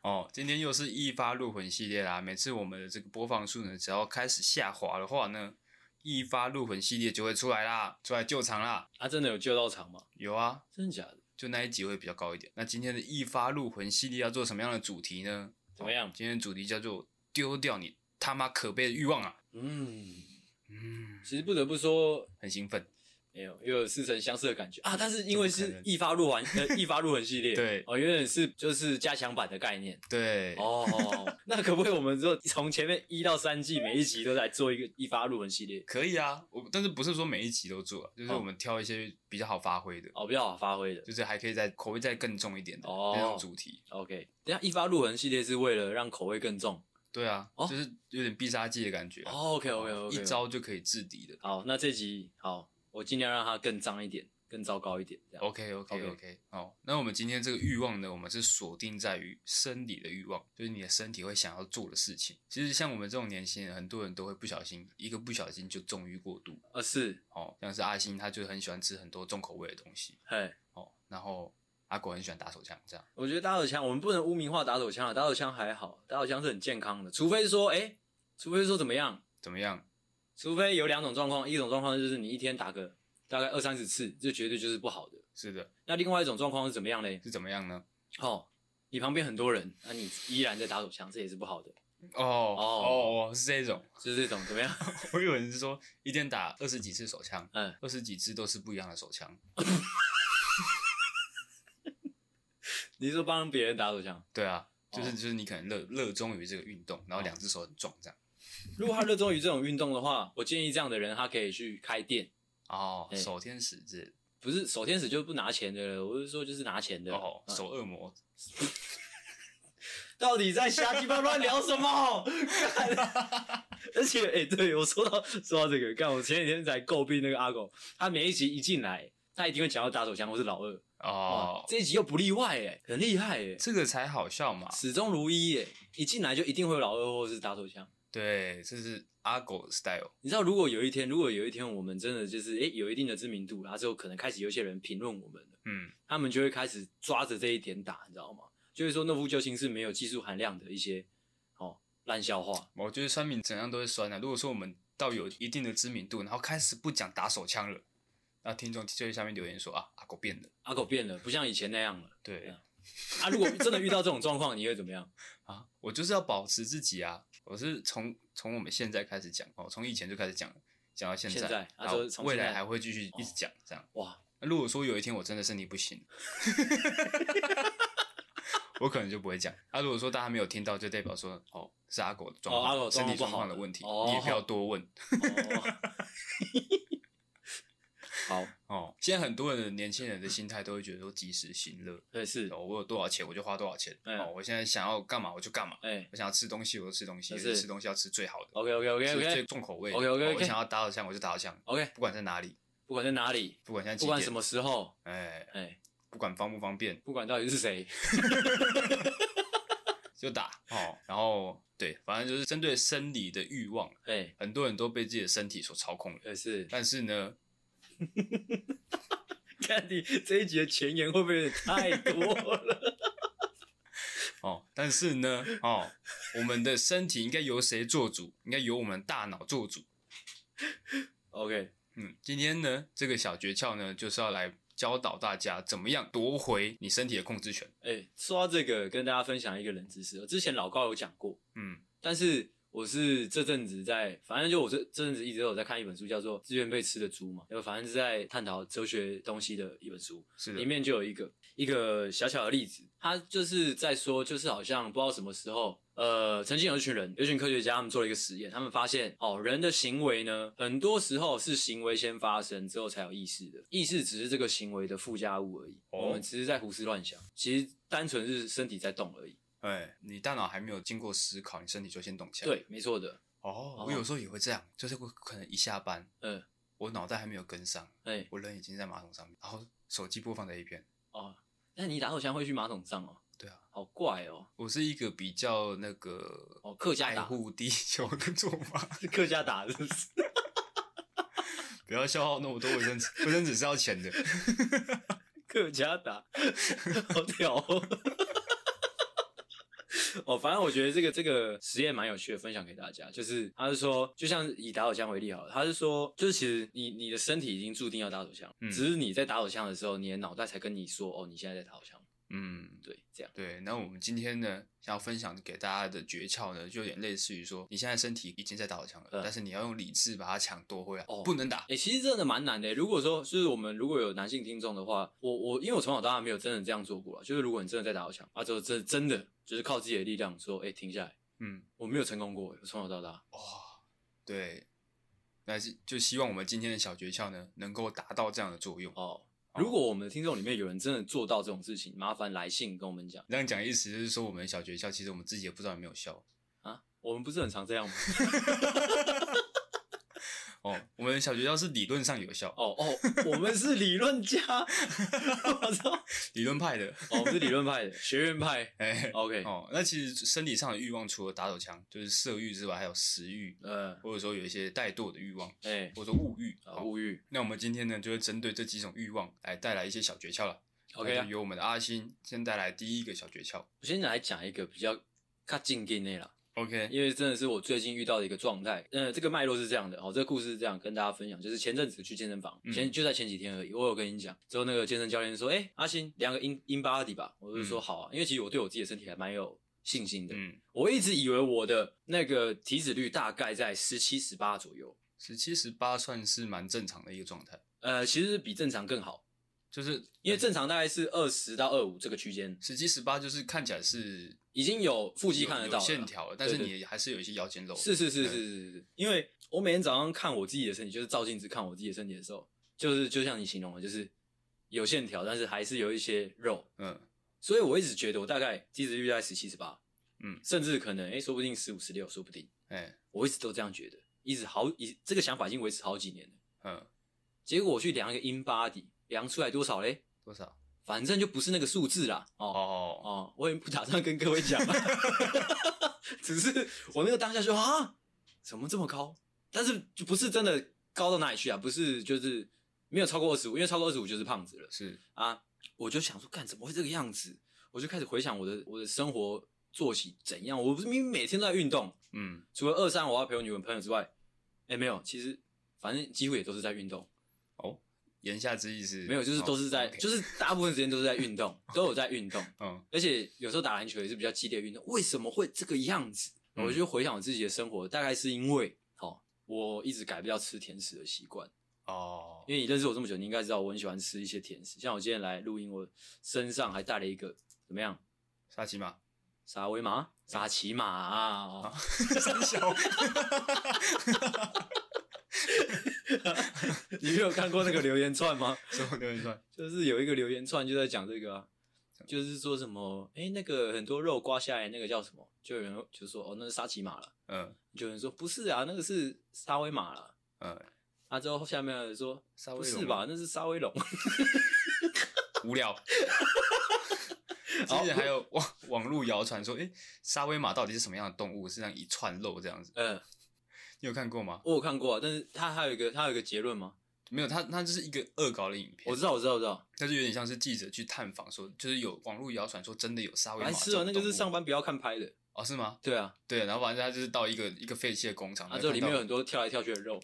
哦，今天又是一发入魂系列啦。每次我们的这个播放数呢，只要开始下滑的话呢，一发入魂系列就会出来啦，出来救场啦。啊，真的有救到场吗？有啊，真的假的？就那一集会比较高一点。那今天的一发入魂系列要做什么样的主题呢？怎么样？今天的主题叫做。丢掉你他妈可悲的欲望啊！嗯。嗯，其实不得不说很兴奋，没有又有似曾相识的感觉。啊！但是因为是一发入魂 呃一发入魂系列，对。哦，有点是就是加强版的概念，对。哦，那可不可以我们说从前面一到三季每一集都来做一个一发入魂系列？可以啊，我但是不是说每一集都做，就是我们挑一些比较好发挥的。哦，比较好发挥的，就是还可以再口味再更重一点的那种主题。OK，等下一发入魂系列是为了让口味更重。对啊，就是有点必杀技的感觉。OK OK OK，一招就可以制敌的。好，那这集好，我尽量让它更脏一点，更糟糕一点。OK OK OK，好，那我们今天这个欲望呢，我们是锁定在于生理的欲望，就是你的身体会想要做的事情。其实像我们这种年轻人，很多人都会不小心，一个不小心就纵欲过度。呃，是，哦，像是阿星，他就很喜欢吃很多重口味的东西。嘿，哦，然后。阿狗很喜欢打手枪，这样。我觉得打手枪，我们不能污名化打手枪啊。打手枪还好，打手枪是很健康的，除非是说，哎、欸，除非是说怎么样？怎么样？除非有两种状况，一种状况就是你一天打个大概二三十次，这绝对就是不好的。是的。那另外一种状况是怎么样嘞？是怎么样呢？哦，你旁边很多人，那你依然在打手枪，这也是不好的。哦哦哦，是这种，是这种，怎么样？我以为是说一天打二十几次手枪，嗯，二十几次都是不一样的手枪。你是说帮别人打手枪？对啊，就是就是你可能热热衷于这个运动，然后两只手很壮这样。如果他热衷于这种运动的话，我建议这样的人他可以去开店哦，守天使这不是守天使就不拿钱的了，我是说就是拿钱的哦，守恶魔。到底在瞎鸡巴乱聊什么？而且哎，对我说到说到这个，看我前几天才诟病那个阿狗，他每一集一进来，他一定会讲到打手枪或是老二。哦，这一集又不例外哎，很厉害哎，这个才好笑嘛，始终如一哎，一进来就一定会有老二或者是打手枪。对，这是阿狗 style。你知道，如果有一天，如果有一天我们真的就是诶有一定的知名度，然后之后可能开始有些人评论我们了，嗯，他们就会开始抓着这一点打，你知道吗？就是说，那副救星是没有技术含量的一些哦烂笑话。我觉得酸民怎样都会酸的、啊。如果说我们到有一定的知名度，然后开始不讲打手枪了，那听众就在下面留言说啊，阿狗变了，阿狗变了，不像以前那样了。对啊，如果真的遇到这种状况，你会怎么样 啊？我就是要保持自己啊！我是从从我们现在开始讲哦，从以前就开始讲，讲到现在，现在然后未来还会继续一直讲、哦、这样。哇！那如果说有一天我真的身体不行。我可能就不会讲。他、啊、如果说大家没有听到，就代表说哦，是阿狗的状况，哦、阿狗身体状况的问题，哦、你也不要多问。哦、好。哦，现在很多人的年轻人的心态都会觉得说及时行乐，对是、哦，我有多少钱我就花多少钱，哦，我现在想要干嘛我就干嘛，哎，我想要吃东西我就吃东西，是。吃东西要吃最好的，OK OK OK OK，最重口味，OK OK OK，我想要打手枪我就打手枪，OK，不管在哪里，不管在哪里，不管现在不管什么时候，哎哎。不管方不方便，不管到底是谁 就打哦。然后对，反正就是针对生理的欲望，哎，很多人都被自己的身体所操控了。是，但是呢，看你这一集的前言会不会有点太多了？哦，但是呢，哦，我们的身体应该由谁做主？应该由我们大脑做主。OK，嗯，今天呢，这个小诀窍呢，就是要来。教导大家怎么样夺回你身体的控制权。哎、欸，说到这个，跟大家分享一个冷知识。之前老高有讲过，嗯，但是我是这阵子在，反正就我这这阵子一直都有在看一本书，叫做《自愿被吃的猪》嘛，就反正是在探讨哲学东西的一本书。是的，里面就有一个一个小小的例子，他就是在说，就是好像不知道什么时候。呃，曾经有一群人，有一群科学家，他们做了一个实验，他们发现，哦，人的行为呢，很多时候是行为先发生之后才有意识的，意识只是这个行为的附加物而已。哦、我们只是在胡思乱想，其实单纯是身体在动而已。哎，你大脑还没有经过思考，你身体就先动起来。对，没错的。哦，我有时候也会这样，就是我可能一下班，嗯，我脑袋还没有跟上，哎，我人已经在马桶上面，然后手机播放在一边。哦，那你打手枪会去马桶上哦？对啊，好怪哦！我是一个比较那个哦，客家爱护地球的做法，是客家打，是不是？不要消耗那么多卫生纸，卫生纸是要钱的。客家打，好屌哦！哦，反正我觉得这个这个实验蛮有趣的，分享给大家。就是他是说，就像以打手枪为例好了，他是说，就是其实你你的身体已经注定要打手枪，嗯，只是你在打手枪的时候，你的脑袋才跟你说，哦，你现在在打手枪。嗯，对，这样对。那我们今天呢，想要分享给大家的诀窍呢，就有点类似于说，你现在身体已经在打手枪了，嗯、但是你要用理智把它抢夺回来，哦，不能打。哎、欸，其实真的蛮难的。如果说就是我们如果有男性听众的话，我我因为我从小到大没有真的这样做过，就是如果你真的在打手枪，啊，就真真的就是靠自己的力量说，哎、欸，停下来。嗯，我没有成功过，我从小到大。哇、哦，对，那是就希望我们今天的小诀窍呢，能够达到这样的作用哦。如果我们的听众里面有人真的做到这种事情，麻烦来信跟我们讲。这样讲意思就是说，我们的小诀窍其实我们自己也不知道有没有效啊？我们不是很常这样吗？哦，我们小诀窍是理论上有效。哦哦，我们是理论家，我操，理论派的。哦，我们是理论派的，学院派。哎、欸、，OK。哦，那其实身体上的欲望，除了打手枪，就是色欲之外，还有食欲，嗯，或者说有一些怠惰的欲望，哎、欸，或者说物欲啊，物欲。那我们今天呢，就会针对这几种欲望来带来一些小诀窍了。OK，由我们的阿星先带来第一个小诀窍。我先来讲一个比较较正经的啦。OK，因为真的是我最近遇到的一个状态。嗯，这个脉络是这样的，哦，这个故事是这样跟大家分享，就是前阵子去健身房，前就在前几天而已。我有跟你讲，之后那个健身教练说：“哎，阿星量个 in in body 吧。”我就说：“好啊。”因为其实我对我自己的身体还蛮有信心的。嗯，我一直以为我的那个体脂率大概在十七十八左右，十七十八算是蛮正常的一个状态。呃，其实比正常更好。就是因为正常大概是二十到二五这个区间，十七十八就是看起来是已经有腹肌看得到线条了，但是你还是有一些腰间肉。是是是是是是，因为我每天早上看我自己的身体，就是照镜子看我自己的身体的时候，就是就像你形容的，就是有线条，但是还是有一些肉。嗯，所以我一直觉得我大概体脂率在十七十八，嗯，甚至可能哎、欸，说不定十五十六，说不定。哎、欸，我一直都这样觉得，一直好，一这个想法已经维持好几年了。嗯，结果我去量一个 InBody。量出来多少嘞？多少？反正就不是那个数字啦。哦哦哦，我也不打算跟各位讲，只是我那个当下说啊，怎么这么高？但是就不是真的高到哪里去啊？不是，就是没有超过二十五，因为超过二十五就是胖子了。是啊，我就想说，干怎么会这个样子？我就开始回想我的我的生活作息怎样。我不是明明每天都在运动，嗯，除了二三我要陪我女朋友之外，哎，没有，其实反正几乎也都是在运动。哦，言下之意是？没有，就是都是在，哦 okay、就是大部分时间都是在运动，都有在运动。嗯，而且有时候打篮球也是比较激烈运动。为什么会这个样子？我就回想我自己的生活，大概是因为。我一直改不掉吃甜食的习惯哦，因为你认识我这么久，你应该知道我很喜欢吃一些甜食。像我今天来录音，我身上还带了一个怎么样？沙琪玛？沙威玛？沙琪玛啊！三小，你没有看过那个留言串吗？什么留言串？就是有一个留言串就在讲这个啊，就是说什么？哎、欸，那个很多肉刮下来，那个叫什么？就有人就说哦，那是沙琪玛了。嗯，就有人说不是啊，那个是沙威玛了。嗯，啊之后下面有人说不是吧，那是沙威龙。无聊。之前还有网网络谣传说，哎、欸，沙威玛到底是什么样的动物？是像一串肉这样子。嗯，你有看过吗？我有看过，但是他还有一个，他有一个结论吗？没有，它它就是一个恶搞的影片。我知道，我知道，我知道。但是有点像是记者去探访，说就是有网络谣传说真的有沙威玛。还是啊，那个是上班不要看拍的。哦，是吗？对啊，对，然后反正他就是到一个一个废弃的工厂，啊，这里面有很多跳来跳去的肉。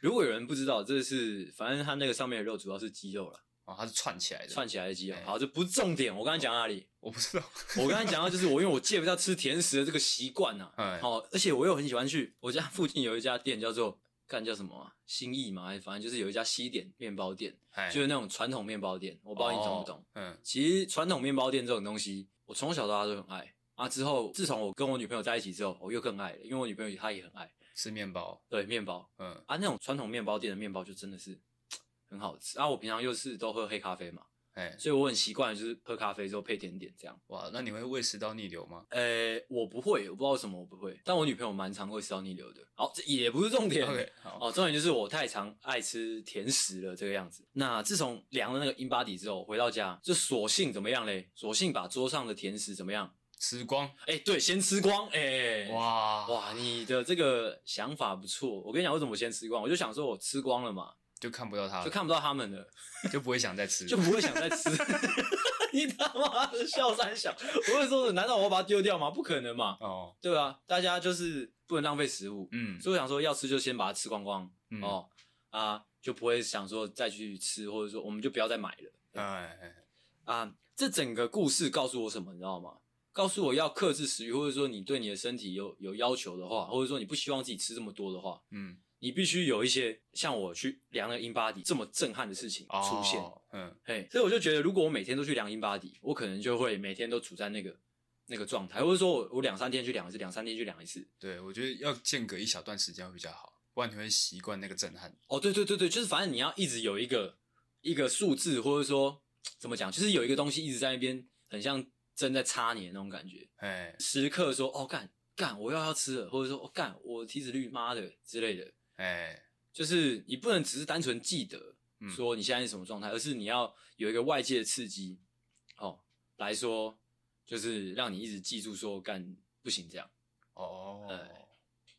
如果有人不知道，这是反正他那个上面的肉主要是鸡肉了。哦，它是串起来的，串起来的鸡肉。好，这不是重点。我刚才讲到哪里？我不知道。我刚才讲到就是我因为我戒不掉吃甜食的这个习惯呐。哎。好，而且我又很喜欢去我家附近有一家店叫做干叫什么啊？新意嘛，反正就是有一家西点面包店，就是那种传统面包店。我不知道你懂不懂？嗯。其实传统面包店这种东西。我从小到大都很爱啊！之后自从我跟我女朋友在一起之后，我又更爱了，因为我女朋友她也很爱吃面包。对，面包，嗯啊，那种传统面包店的面包就真的是 很好吃啊！我平常又是都喝黑咖啡嘛。哎，所以我很习惯，就是喝咖啡之后配甜点这样。哇，那你会胃食道逆流吗？呃、欸，我不会，我不知道为什么我不会，但我女朋友蛮常胃食道逆流的。好，这也不是重点。好哦，重点就是我太常爱吃甜食了，这个样子。那自从量了那个 InBody 之后，回到家就索性怎么样嘞？索性把桌上的甜食怎么样？吃光。哎、欸，对，先吃光。哎、欸，哇哇，你的这个想法不错。我跟你讲，为什么我先吃光？我就想说我吃光了嘛。就看不到他了，就看不到他们了，就不会想再吃，就不会想再吃。你他妈的笑三小，我会说，难道我要把它丢掉吗？不可能嘛。哦，对啊，大家就是不能浪费食物。嗯，所以我想说，要吃就先把它吃光光。嗯、哦啊，就不会想说再去吃，或者说我们就不要再买了。哎哎啊，这整个故事告诉我什么？你知道吗？告诉我要克制食欲，或者说你对你的身体有有要求的话，或者说你不希望自己吃这么多的话，嗯。你必须有一些像我去量了 InBody 这么震撼的事情出现，哦、嗯，嘿，所以我就觉得，如果我每天都去量 InBody，我可能就会每天都处在那个那个状态，或者说我我两三天去量一次，两三天去量一次。对，我觉得要间隔一小段时间会比较好，不然你会习惯那个震撼。哦，对对对对，就是反正你要一直有一个一个数字，或者说怎么讲，就是有一个东西一直在那边，很像针在插你的那种感觉。哎，时刻说哦干干，我要要吃了，或者说哦干，我体脂率妈的之类的。哎，欸、就是你不能只是单纯记得说你现在是什么状态，嗯、而是你要有一个外界的刺激，哦，来说就是让你一直记住说干不行这样。哦，哎、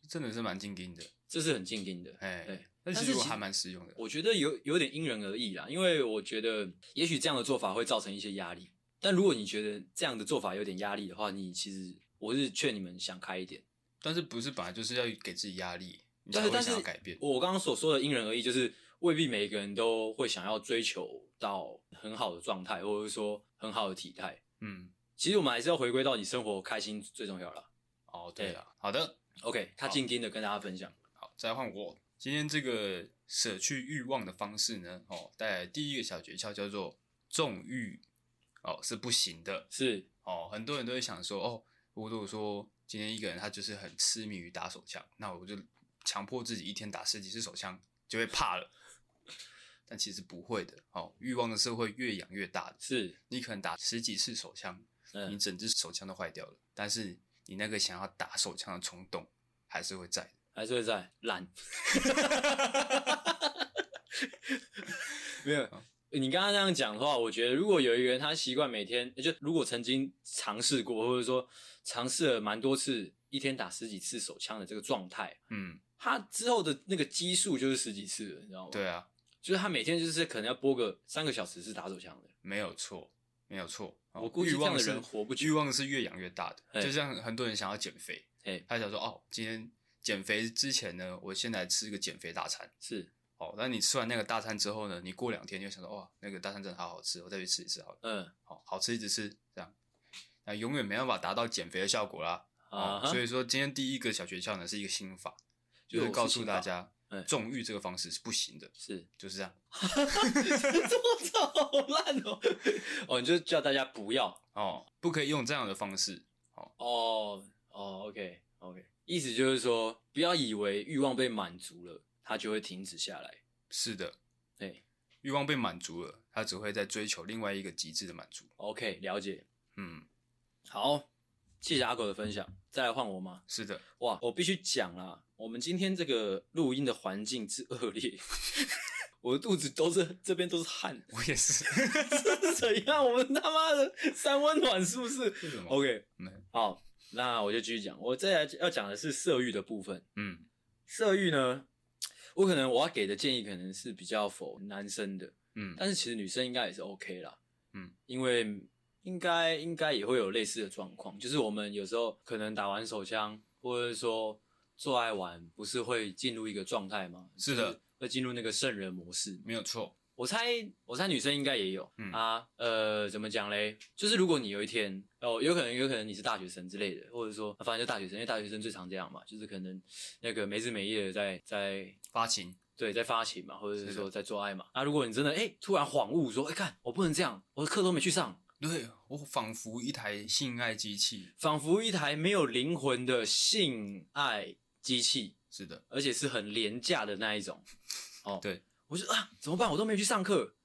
真的是蛮静音的，这是很静音的。哎、欸，对，但其实我还蛮实用的。我觉得有有点因人而异啦，因为我觉得也许这样的做法会造成一些压力，但如果你觉得这样的做法有点压力的话，你其实我是劝你们想开一点。但是不是本来就是要给自己压力？但是，但是，我刚刚所说的因人而异，就是未必每一个人都会想要追求到很好的状态，或者说很好的体态。嗯，其实我们还是要回归到你生活开心最重要了。哦，对了，好的，OK，他静静的跟大家分享。好，再换我。今天这个舍去欲望的方式呢，哦，带来第一个小诀窍叫做纵欲，哦，是不行的。是，哦，很多人都会想说，哦，如果说今天一个人他就是很痴迷于打手枪，那我就。强迫自己一天打十几次手枪就会怕了，但其实不会的。哦，欲望的时候会越养越大的。是，你可能打十几次手枪，嗯、你整支手枪都坏掉了，但是你那个想要打手枪的冲动还是会在，还是会在。懒，没有。嗯、你刚刚这样讲的话，我觉得如果有一个人他习惯每天，就如果曾经尝试过，或者说尝试了蛮多次。一天打十几次手枪的这个状态，嗯，他之后的那个基数就是十几次了，你知道吗？对啊，就是他每天就是可能要播个三个小时是打手枪的，没有错，没有错。我估计这样的人活不久，欲望是越养越大的，就像很多人想要减肥，他想说哦，今天减肥之前呢，我先来吃个减肥大餐，是。哦，那你吃完那个大餐之后呢？你过两天就想说，哇，那个大餐真的好好吃，我再去吃一次好了。嗯，好，好吃一直吃，这样，那永远没办法达到减肥的效果啦。啊、哦，所以说今天第一个小诀窍呢，是一个心法，就是告诉大家，纵欲这个方式是不行的，是就是这样。这操，好烂哦！哦，你就叫大家不要哦，不可以用这样的方式。哦哦哦，OK OK，意思就是说，不要以为欲望被满足了。它就会停止下来。是的，对，欲望被满足了，它只会在追求另外一个极致的满足。OK，了解。嗯，好，谢谢阿狗的分享。再来换我吗？是的。哇，我必须讲啦，我们今天这个录音的环境之恶劣，我的肚子都是这边都是汗。我也是。这 是怎样？我们他妈的三温暖是不是，是？OK，好，那我就继续讲。我再来要讲的是色欲的部分。嗯。色欲呢，我可能我要给的建议可能是比较否男生的，嗯，但是其实女生应该也是 OK 啦，嗯，因为应该应该也会有类似的状况，就是我们有时候可能打完手枪，或者说做爱完，不是会进入一个状态吗？是的，会进入那个圣人模式，没有错。我猜，我猜女生应该也有、嗯、啊。呃，怎么讲嘞？就是如果你有一天哦，有可能，有可能你是大学生之类的，或者说，反正就大学生，因为大学生最常这样嘛，就是可能那个没日没夜的在在发情，对，在发情嘛，或者是说在做爱嘛。那、啊、如果你真的哎突然恍悟说，哎看我不能这样，我的课都没去上，对我仿佛一台性爱机器，仿佛一台没有灵魂的性爱机器，是的，而且是很廉价的那一种，哦，对。我就啊，怎么办？我都没去上课。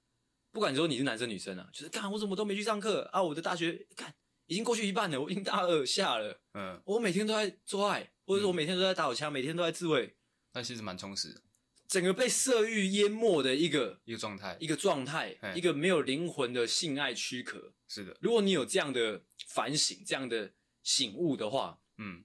不管说你是男生女生啊，就是干我怎么都没去上课啊？我的大学干已经过去一半了，我已经大二下了。嗯，我每天都在做爱，或者说我每天都在打手枪，每天都在自慰。那其实蛮充实的，整个被色欲淹没的一个一个状态，一个状态，一个没有灵魂的性爱躯壳。是的，如果你有这样的反省、这样的醒悟的话，嗯，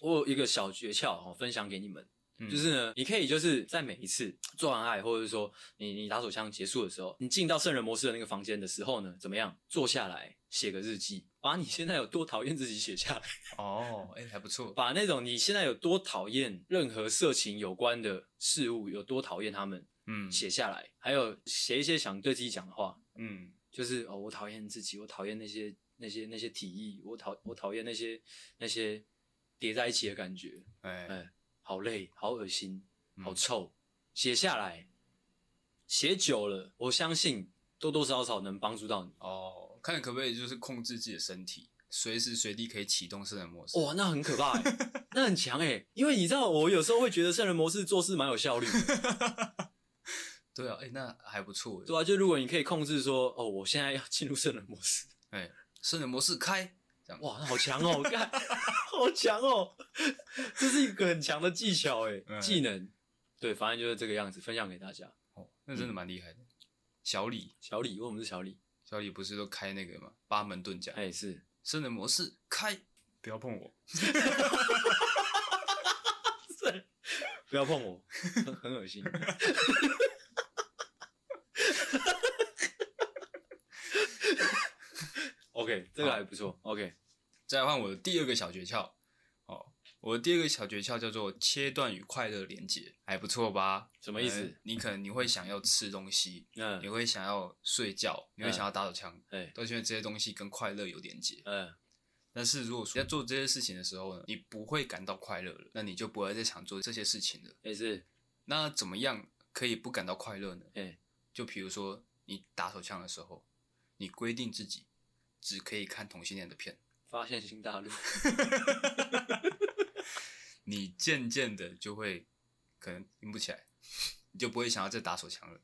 我有一个小诀窍哦，分享给你们。就是呢，你可以就是在每一次做完爱，或者说你你打手枪结束的时候，你进到圣人模式的那个房间的时候呢，怎么样？坐下来写个日记，把你现在有多讨厌自己写下来。哦，哎、欸，还不错。把那种你现在有多讨厌任何色情有关的事物，有多讨厌他们，嗯，写下来。还有写一些想对自己讲的话，嗯，就是哦，我讨厌自己，我讨厌那些那些那些体液，我讨我讨厌那些那些叠在一起的感觉，哎好累，好恶心，好臭，写、嗯、下来，写久了，我相信多多少少能帮助到你哦。看你可不可以就是控制自己的身体，随时随地可以启动圣人模式。哇，那很可怕哎，那很强哎，因为你知道，我有时候会觉得圣人模式做事蛮有效率的。对啊，哎、欸，那还不错。对啊，就如果你可以控制说，哦，我现在要进入圣人模式，哎，圣人模式开。哇，那好强哦！看，好强哦！这是一个很强的技巧哎，技能。对，反正就是这个样子，分享给大家。哦，那真的蛮厉害的。小李，小李，为什么是小李？小李不是都开那个吗？八门遁甲。哎，是。生人模式开，不要碰我。是，不要碰我，很很恶心。OK，这个还不错。OK，再换我的第二个小诀窍。哦，我的第二个小诀窍叫做切断与快乐连接，还不错吧？什么意思？你可能你会想要吃东西，嗯，你会想要睡觉，你会想要打手枪，哎，都是因为这些东西跟快乐有连接。嗯，但是如果说在做这些事情的时候呢，你不会感到快乐了，那你就不会再想做这些事情了。也是。那怎么样可以不感到快乐呢？哎，就比如说你打手枪的时候，你规定自己。只可以看同性恋的片，发现新大陆，你渐渐的就会可能硬不起来，你就不会想要再打手枪了，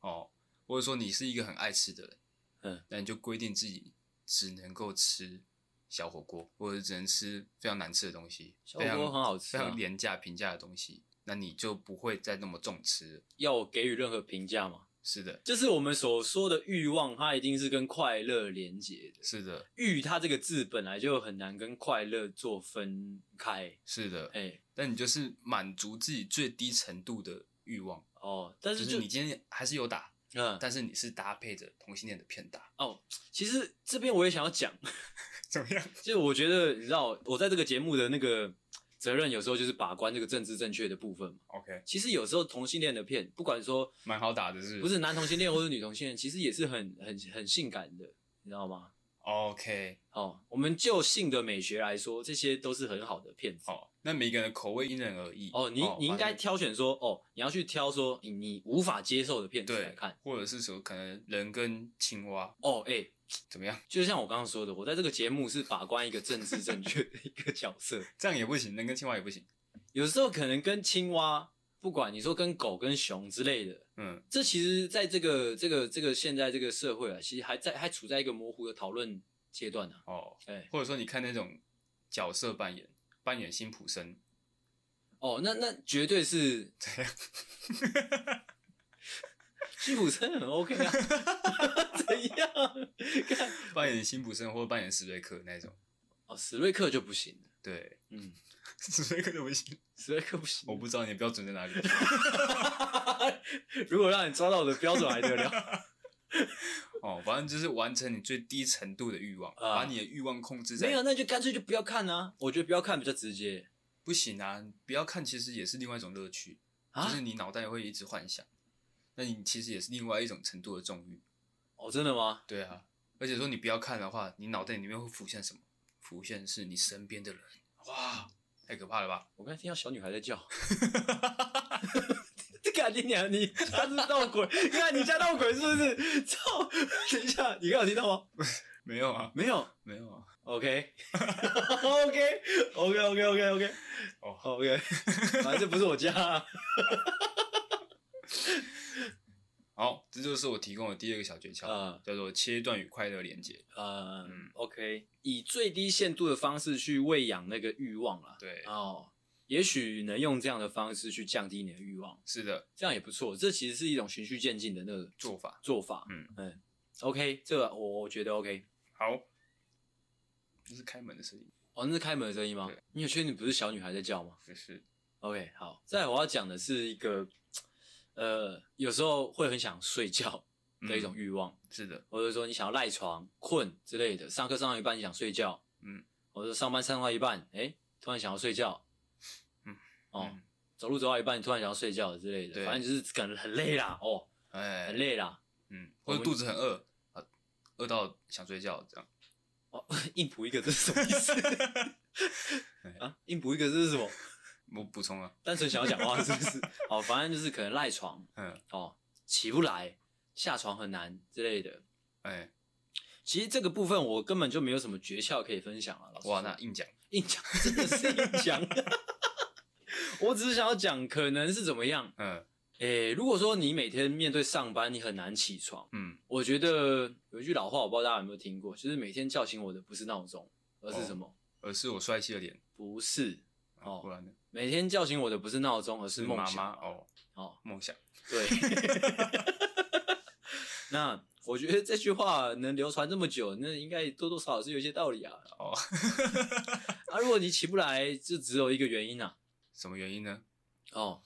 哦，或者说你是一个很爱吃的人，嗯，那你就规定自己只能够吃小火锅，或者只能吃非常难吃的东西，小火锅很好吃，非常廉价平价的东西，那你就不会再那么重吃了。要我给予任何评价吗？是的，就是我们所说的欲望，它一定是跟快乐连结的。是的，欲它这个字本来就很难跟快乐做分开。是的，哎、欸，但你就是满足自己最低程度的欲望哦。但是就，就是你今天还是有打，嗯，但是你是搭配着同性恋的片打。哦，其实这边我也想要讲，怎么样？就是我觉得你知道，我在这个节目的那个。责任有时候就是把关这个政治正确的部分嘛。OK，其实有时候同性恋的片，不管说蛮好打的是，不是男同性恋或者女同性恋，其实也是很很很性感的，你知道吗？OK，哦，我们就性的美学来说，这些都是很好的片子。哦，那每个人的口味因人而异。哦，你你应该挑选说，哦，你要去挑说你你无法接受的片子来看，或者是说可能人跟青蛙。哦，哎、欸。怎么样？就像我刚刚说的，我在这个节目是把关一个政治正确的一个角色，这样也不行，能跟青蛙也不行。有时候可能跟青蛙，不管你说跟狗跟熊之类的，嗯，这其实在这个这个这个现在这个社会啊，其实还在还处在一个模糊的讨论阶段呢。哦，哎、欸，或者说你看那种角色扮演，扮演辛普森，哦，那那绝对是这样。辛普森很 OK 啊，怎样？看扮演辛普森或者扮演史瑞克那种，哦，史瑞克就不行。对，嗯，史瑞克就不行，史瑞克不行。我不知道你的标准在哪里。如果让你抓到我的标准还得了？哦，反正就是完成你最低程度的欲望，啊，把你的欲望控制在。没有，那就干脆就不要看啊！我觉得不要看比较直接。不行啊，不要看，其实也是另外一种乐趣，啊，就是你脑袋会一直幻想。那你其实也是另外一种程度的纵欲哦，真的吗？对啊，而且说你不要看的话，你脑袋里面会浮现什么？浮现是你身边的人，哇，太可怕了吧！我刚才听到小女孩在叫，这个你娘，你家是闹鬼？你看你家闹鬼是不是？操！等一下，你刚有听到吗？没有啊，没有，没有啊。OK，OK，OK，OK，OK，哦，OK，反正这不是我家啊。好，这就是我提供的第二个小诀窍，嗯，叫做切断与快乐连接。呃，嗯，OK，以最低限度的方式去喂养那个欲望啦。对，哦，也许能用这样的方式去降低你的欲望。是的，这样也不错。这其实是一种循序渐进的那个做法。做法，嗯嗯，OK，这个我我觉得 OK。好，这是开门的声音。哦，那是开门的声音吗？你有确定不是小女孩在叫吗？不是。OK，好。再来我要讲的是一个。呃，有时候会很想睡觉的一种欲望，嗯，是的，或者说你想要赖床、困之类的。上课上到一半你想睡觉，嗯，或者上班上到一半，哎、欸，突然想要睡觉，嗯，哦，嗯、走路走到一半你突然想要睡觉之类的，反正就是可能很累啦，哦，哎，很累啦，嗯，或者肚子很饿，啊，饿到想睡觉这样。哦，硬补一个这是什么意思？啊，硬补一个这是什么？我补充啊，单纯想要讲话是不是？哦，反正就是可能赖床，嗯，哦，起不来，下床很难之类的。哎、欸，其实这个部分我根本就没有什么诀窍可以分享啊，老师。哇，那硬讲，硬讲，真的是硬讲。我只是想要讲，可能是怎么样？嗯，哎、欸，如果说你每天面对上班，你很难起床，嗯，我觉得有一句老话，我不知道大家有没有听过，就是每天叫醒我的不是闹钟，而是什么？哦、而是我帅气的脸？不是。哦，不然呢？每天叫醒我的不是闹钟，而是梦想。哦哦，梦想。对。那我觉得这句话能流传这么久，那应该多多少少是有些道理啊。哦。啊，如果你起不来，就只有一个原因啊。什么原因呢？哦，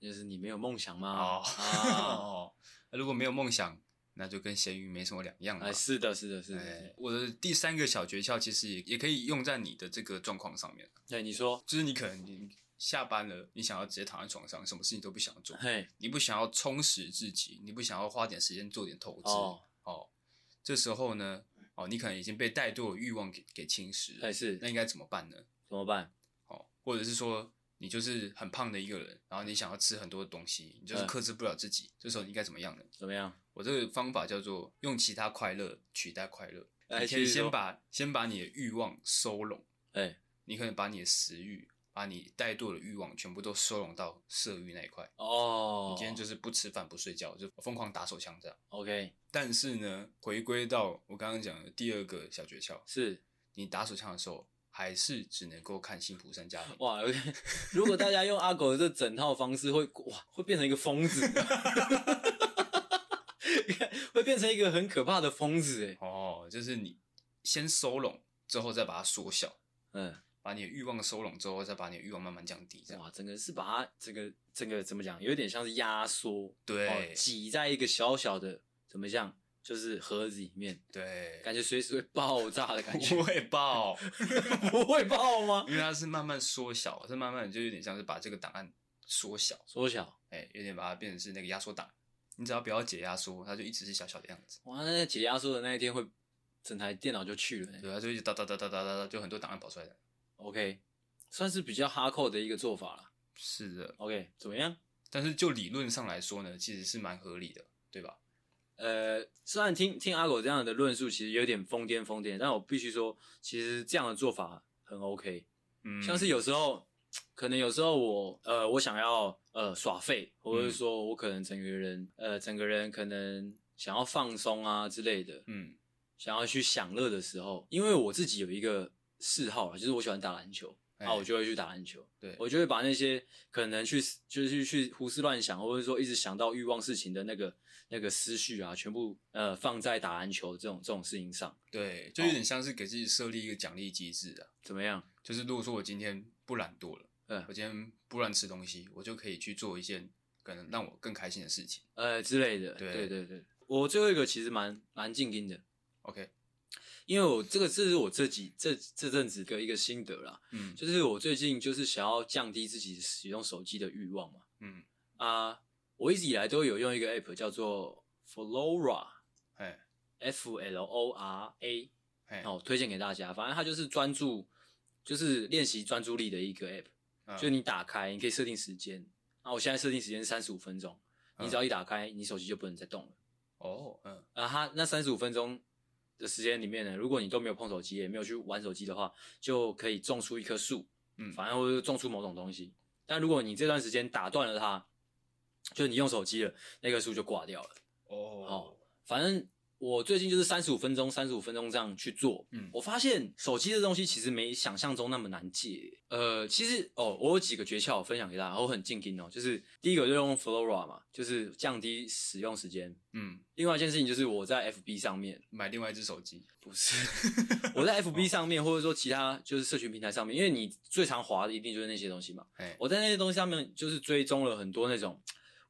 就是你没有梦想吗？哦。哦。如果没有梦想，那就跟咸鱼没什么两样了。哎，是的，是的，是的。哎，我的第三个小诀窍，其实也也可以用在你的这个状况上面。对，你说，就是你可能你下班了，你想要直接躺在床上，什么事情都不想做。嘿，你不想要充实自己，你不想要花点时间做点投资。哦，哦，这时候呢，哦，你可能已经被太多的欲望给给侵蚀了。还是，那应该怎么办呢？怎么办？哦，或者是说。你就是很胖的一个人，然后你想要吃很多的东西，你就是克制不了自己。嗯、这时候你应该怎么样呢？怎么样？我这个方法叫做用其他快乐取代快乐。你可以先把先把你的欲望收拢。哎、欸，你可能把你的食欲、把你怠惰的欲望全部都收拢到色欲那一块。哦。你今天就是不吃饭不睡觉，就疯狂打手枪这样。OK。但是呢，回归到我刚刚讲的第二个小诀窍，是你打手枪的时候。还是只能够看辛普森家庭哇！Okay, 如果大家用阿狗的这整套方式会，会哇，会变成一个疯子。会变成一个很可怕的疯子哎。哦，就是你先收拢，之后再把它缩小，嗯，把你的欲望收拢之后，再把你的欲望慢慢降低，这样。哇，整个是把它这个这个怎么讲，有点像是压缩，对，挤在一个小小的怎么讲，就是盒子里面，对，感觉随时会爆炸的感觉。不会爆，不会爆吗？因为它是慢慢缩小，是慢慢就有点像是把这个档案缩小，缩小，哎、欸，有点把它变成是那个压缩档。你只要不要解压缩，它就一直是小小的样子。哇，那解压缩的那一天会整台电脑就去了、欸，对，它就一直哒哒哒哒哒哒，就很多档案跑出来的。OK，算是比较 hardcore 的一个做法了。是的，OK，怎么样？但是就理论上来说呢，其实是蛮合理的，对吧？呃，虽然听听阿狗这样的论述，其实有点疯癫疯癫，但我必须说，其实这样的做法很 OK。嗯，像是有时候，可能有时候我呃，我想要呃耍废，或者是说我可能整个人呃，整个人可能想要放松啊之类的，嗯，想要去享乐的时候，因为我自己有一个嗜好，就是我喜欢打篮球。啊，我就会去打篮球。对，我就会把那些可能去就是去胡思乱想，或者说一直想到欲望事情的那个那个思绪啊，全部呃放在打篮球这种这种事情上。对，就有点像是给自己设立一个奖励机制啊。怎么样？就是如果说我今天不懒惰了，嗯，我今天不乱吃东西，我就可以去做一件可能让我更开心的事情，呃之类的。对对对对，我最后一个其实蛮蛮静音的。OK。因为我这个这是我自己这这阵子的一个心得啦，嗯，就是我最近就是想要降低自己使用手机的欲望嘛，嗯。啊，我一直以来都有用一个 app 叫做 Flora，哎，F L O R A，哎，哦，推荐给大家，反正它就是专注，就是练习专注力的一个 app，嗯，就你打开，你可以设定时间，啊，我现在设定时间是三十五分钟，你只要一打开，你手机就不能再动了，哦，嗯，啊，它那三十五分钟。的时间里面呢，如果你都没有碰手机，也没有去玩手机的话，就可以种出一棵树，嗯，反正或者种出某种东西。但如果你这段时间打断了它，就你用手机了，那棵树就挂掉了。哦，哦，反正。我最近就是三十五分钟，三十五分钟这样去做。嗯，我发现手机的东西其实没想象中那么难戒。呃，其实哦，我有几个诀窍分享给大家，我很静音哦。就是第一个就用 Flora 嘛，就是降低使用时间。嗯，另外一件事情就是我在 FB 上面买另外一只手机，不是 我在 FB 上面，或者说其他就是社群平台上面，因为你最常滑的一定就是那些东西嘛。哎，我在那些东西上面就是追踪了很多那种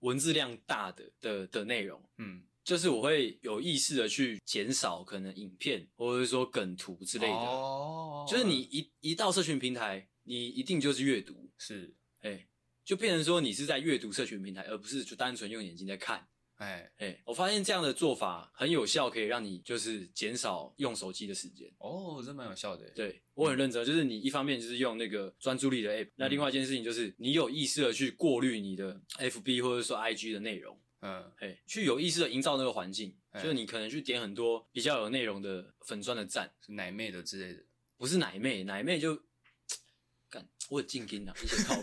文字量大的的的内容。嗯。就是我会有意识的去减少可能影片或者是说梗图之类的。哦，就是你一一到社群平台，你一定就是阅读，是，哎，就变成说你是在阅读社群平台，而不是就单纯用眼睛在看。哎哎，我发现这样的做法很有效，可以让你就是减少用手机的时间。哦，这蛮有效的。对，我很认真，就是你一方面就是用那个专注力的 app，那另外一件事情就是你有意识的去过滤你的 FB 或者说 IG 的内容。嗯，嘿，去有意识的营造那个环境，就是你可能去点很多比较有内容的粉钻的赞，是奶妹的之类的，不是奶妹，奶妹就 干，我有静音啊，一些靠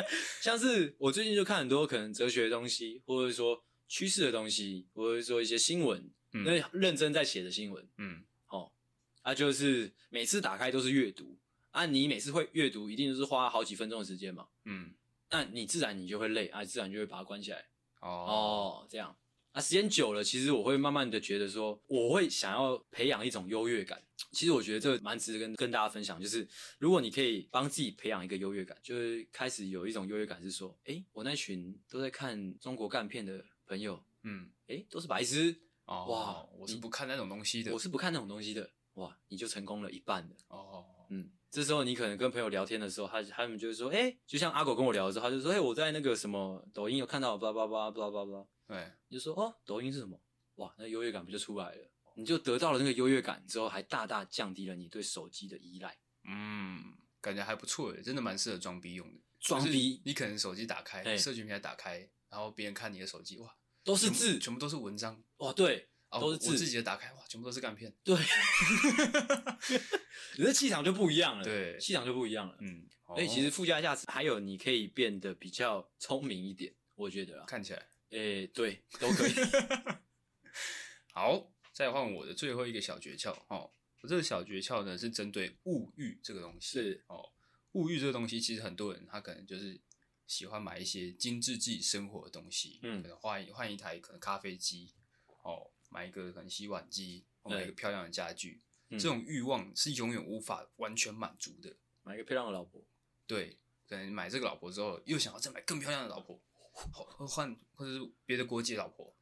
像是我最近就看很多可能哲学的东西，或者说趋势的东西，或者说一些新闻，嗯，那认真在写的新闻，嗯，哦，啊，就是每次打开都是阅读，啊，你每次会阅读，一定都是花好几分钟的时间嘛，嗯。那你自然你就会累啊，自然就会把它关起来。哦哦，这样啊，时间久了，其实我会慢慢的觉得说，我会想要培养一种优越感。其实我觉得这蛮值得跟跟大家分享，就是如果你可以帮自己培养一个优越感，就是开始有一种优越感，是说，诶，我那群都在看中国干片的朋友，嗯，诶，都是白痴。哦，哇，我是不看那种东西的，我是不看那种东西的。哇，你就成功了一半了。哦，嗯。这时候你可能跟朋友聊天的时候，他他们就会说，哎、欸，就像阿狗跟我聊的时候，他就说，哎、欸，我在那个什么抖音有看到，巴拉巴拉巴拉巴拉，对，你就说，哦，抖音是什么？哇，那优越感不就出来了？你就得到了那个优越感之后，还大大降低了你对手机的依赖。嗯，感觉还不错诶，真的蛮适合装逼用的。装逼？你可能手机打开，欸、社群平台打开，然后别人看你的手机，哇，都是字，全部都是文章。哇，对。都是我自己的打开哇，全部都是干片。对，你的气场就不一样了。对，气场就不一样了。嗯，所以其实附加价值还有，你可以变得比较聪明一点，我觉得啊。看起来，诶、欸，对，都可以。好，再换我的最后一个小诀窍哦。我这个小诀窍呢是针对物欲这个东西。是哦，物欲这个东西其实很多人他可能就是喜欢买一些精致自己生活的东西，嗯，可能换换一台可能咖啡机，哦，买一个可能洗碗机，买一个漂亮的家具，嗯、这种欲望是永远无法完全满足的。买一个漂亮的老婆，对，可能买这个老婆之后，又想要再买更漂亮的老婆，换或者是别的国籍老婆，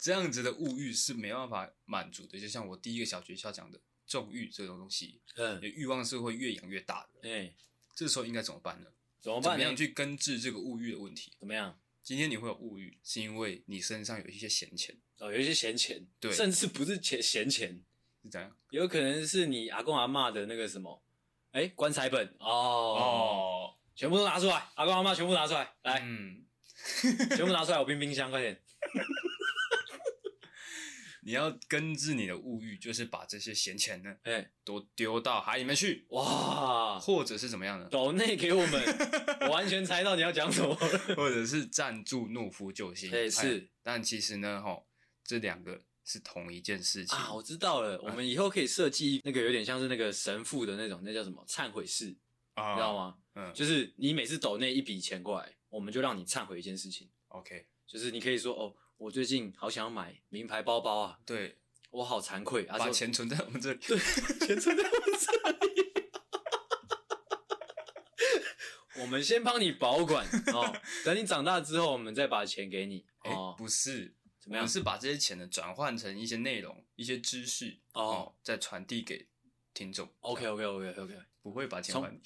这样子的物欲是没办法满足的。就像我第一个小诀窍讲的，纵欲这种东西，嗯，欲望是会越养越大的。哎，这时候应该怎么办呢？怎么办？怎么样去根治这个物欲的问题？怎么样？今天你会有物欲，是因为你身上有一些闲钱哦，有一些闲钱，对，甚至不是钱闲钱。是怎样，有可能是你阿公阿嬷的那个什么，哎、欸，棺材本哦，哦，全部都拿出来，阿公阿嬷全部拿出来，来，嗯，全部拿出来，我冰冰箱，快点。你要根治你的物欲，就是把这些闲钱呢，哎、欸，都丢到海里面去，哇，或者是怎么样呢？抖内给我们，我完全猜到你要讲什么，或者是赞助懦夫救星，对，是，但其实呢，吼，这两个。是同一件事情啊！我知道了，我们以后可以设计那个有点像是那个神父的那种，那叫什么忏悔室，啊、你知道吗？嗯，就是你每次抖那一笔钱过来，我们就让你忏悔一件事情。OK，就是你可以说哦，我最近好想要买名牌包包啊，对，我好惭愧，把钱存在我们这里，对，钱存在我们这里，我们先帮你保管哦，等你长大之后，我们再把钱给你。哦，欸、不是。我们是把这些钱呢转换成一些内容、一些知识哦，哦，再传递给听众。OK OK OK OK，不会把钱还你。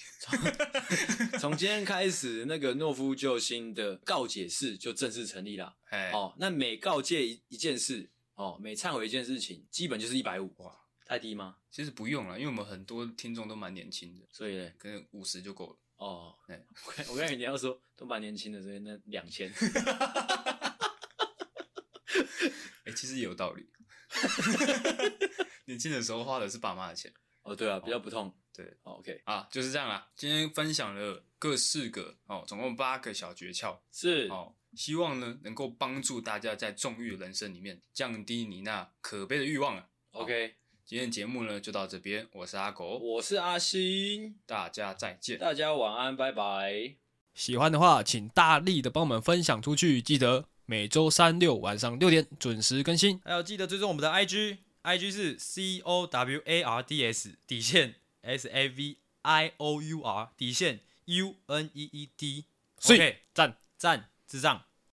从今天开始，那个懦夫救星的告解室就正式成立了。哎，哦，那每告诫一一件事，哦，每忏悔一件事情，基本就是一百五。哇，太低吗？其实不用了，因为我们很多听众都蛮年轻的，所以呢，可能五十就够了。哦，哎，我刚才你要说都蛮年轻的，所以那两千。哎、欸，其实也有道理。年轻的时候花的是爸妈的钱。哦，对啊，比较不痛。对、哦、，OK 啊，就是这样啦。今天分享了各四个哦，总共八个小诀窍。是哦，希望呢能够帮助大家在纵欲人生里面降低你那可悲的欲望啊。OK，今天节目呢就到这边。我是阿狗，我是阿星，大家再见，大家晚安，拜拜。喜欢的话，请大力的帮我们分享出去，记得。每周三六晚上六点准时更新，还有记得追踪我们的 IG，IG 是 C O W A R D S 底线 S A V I O U R 底线 U N E E D，OK，赞赞智障。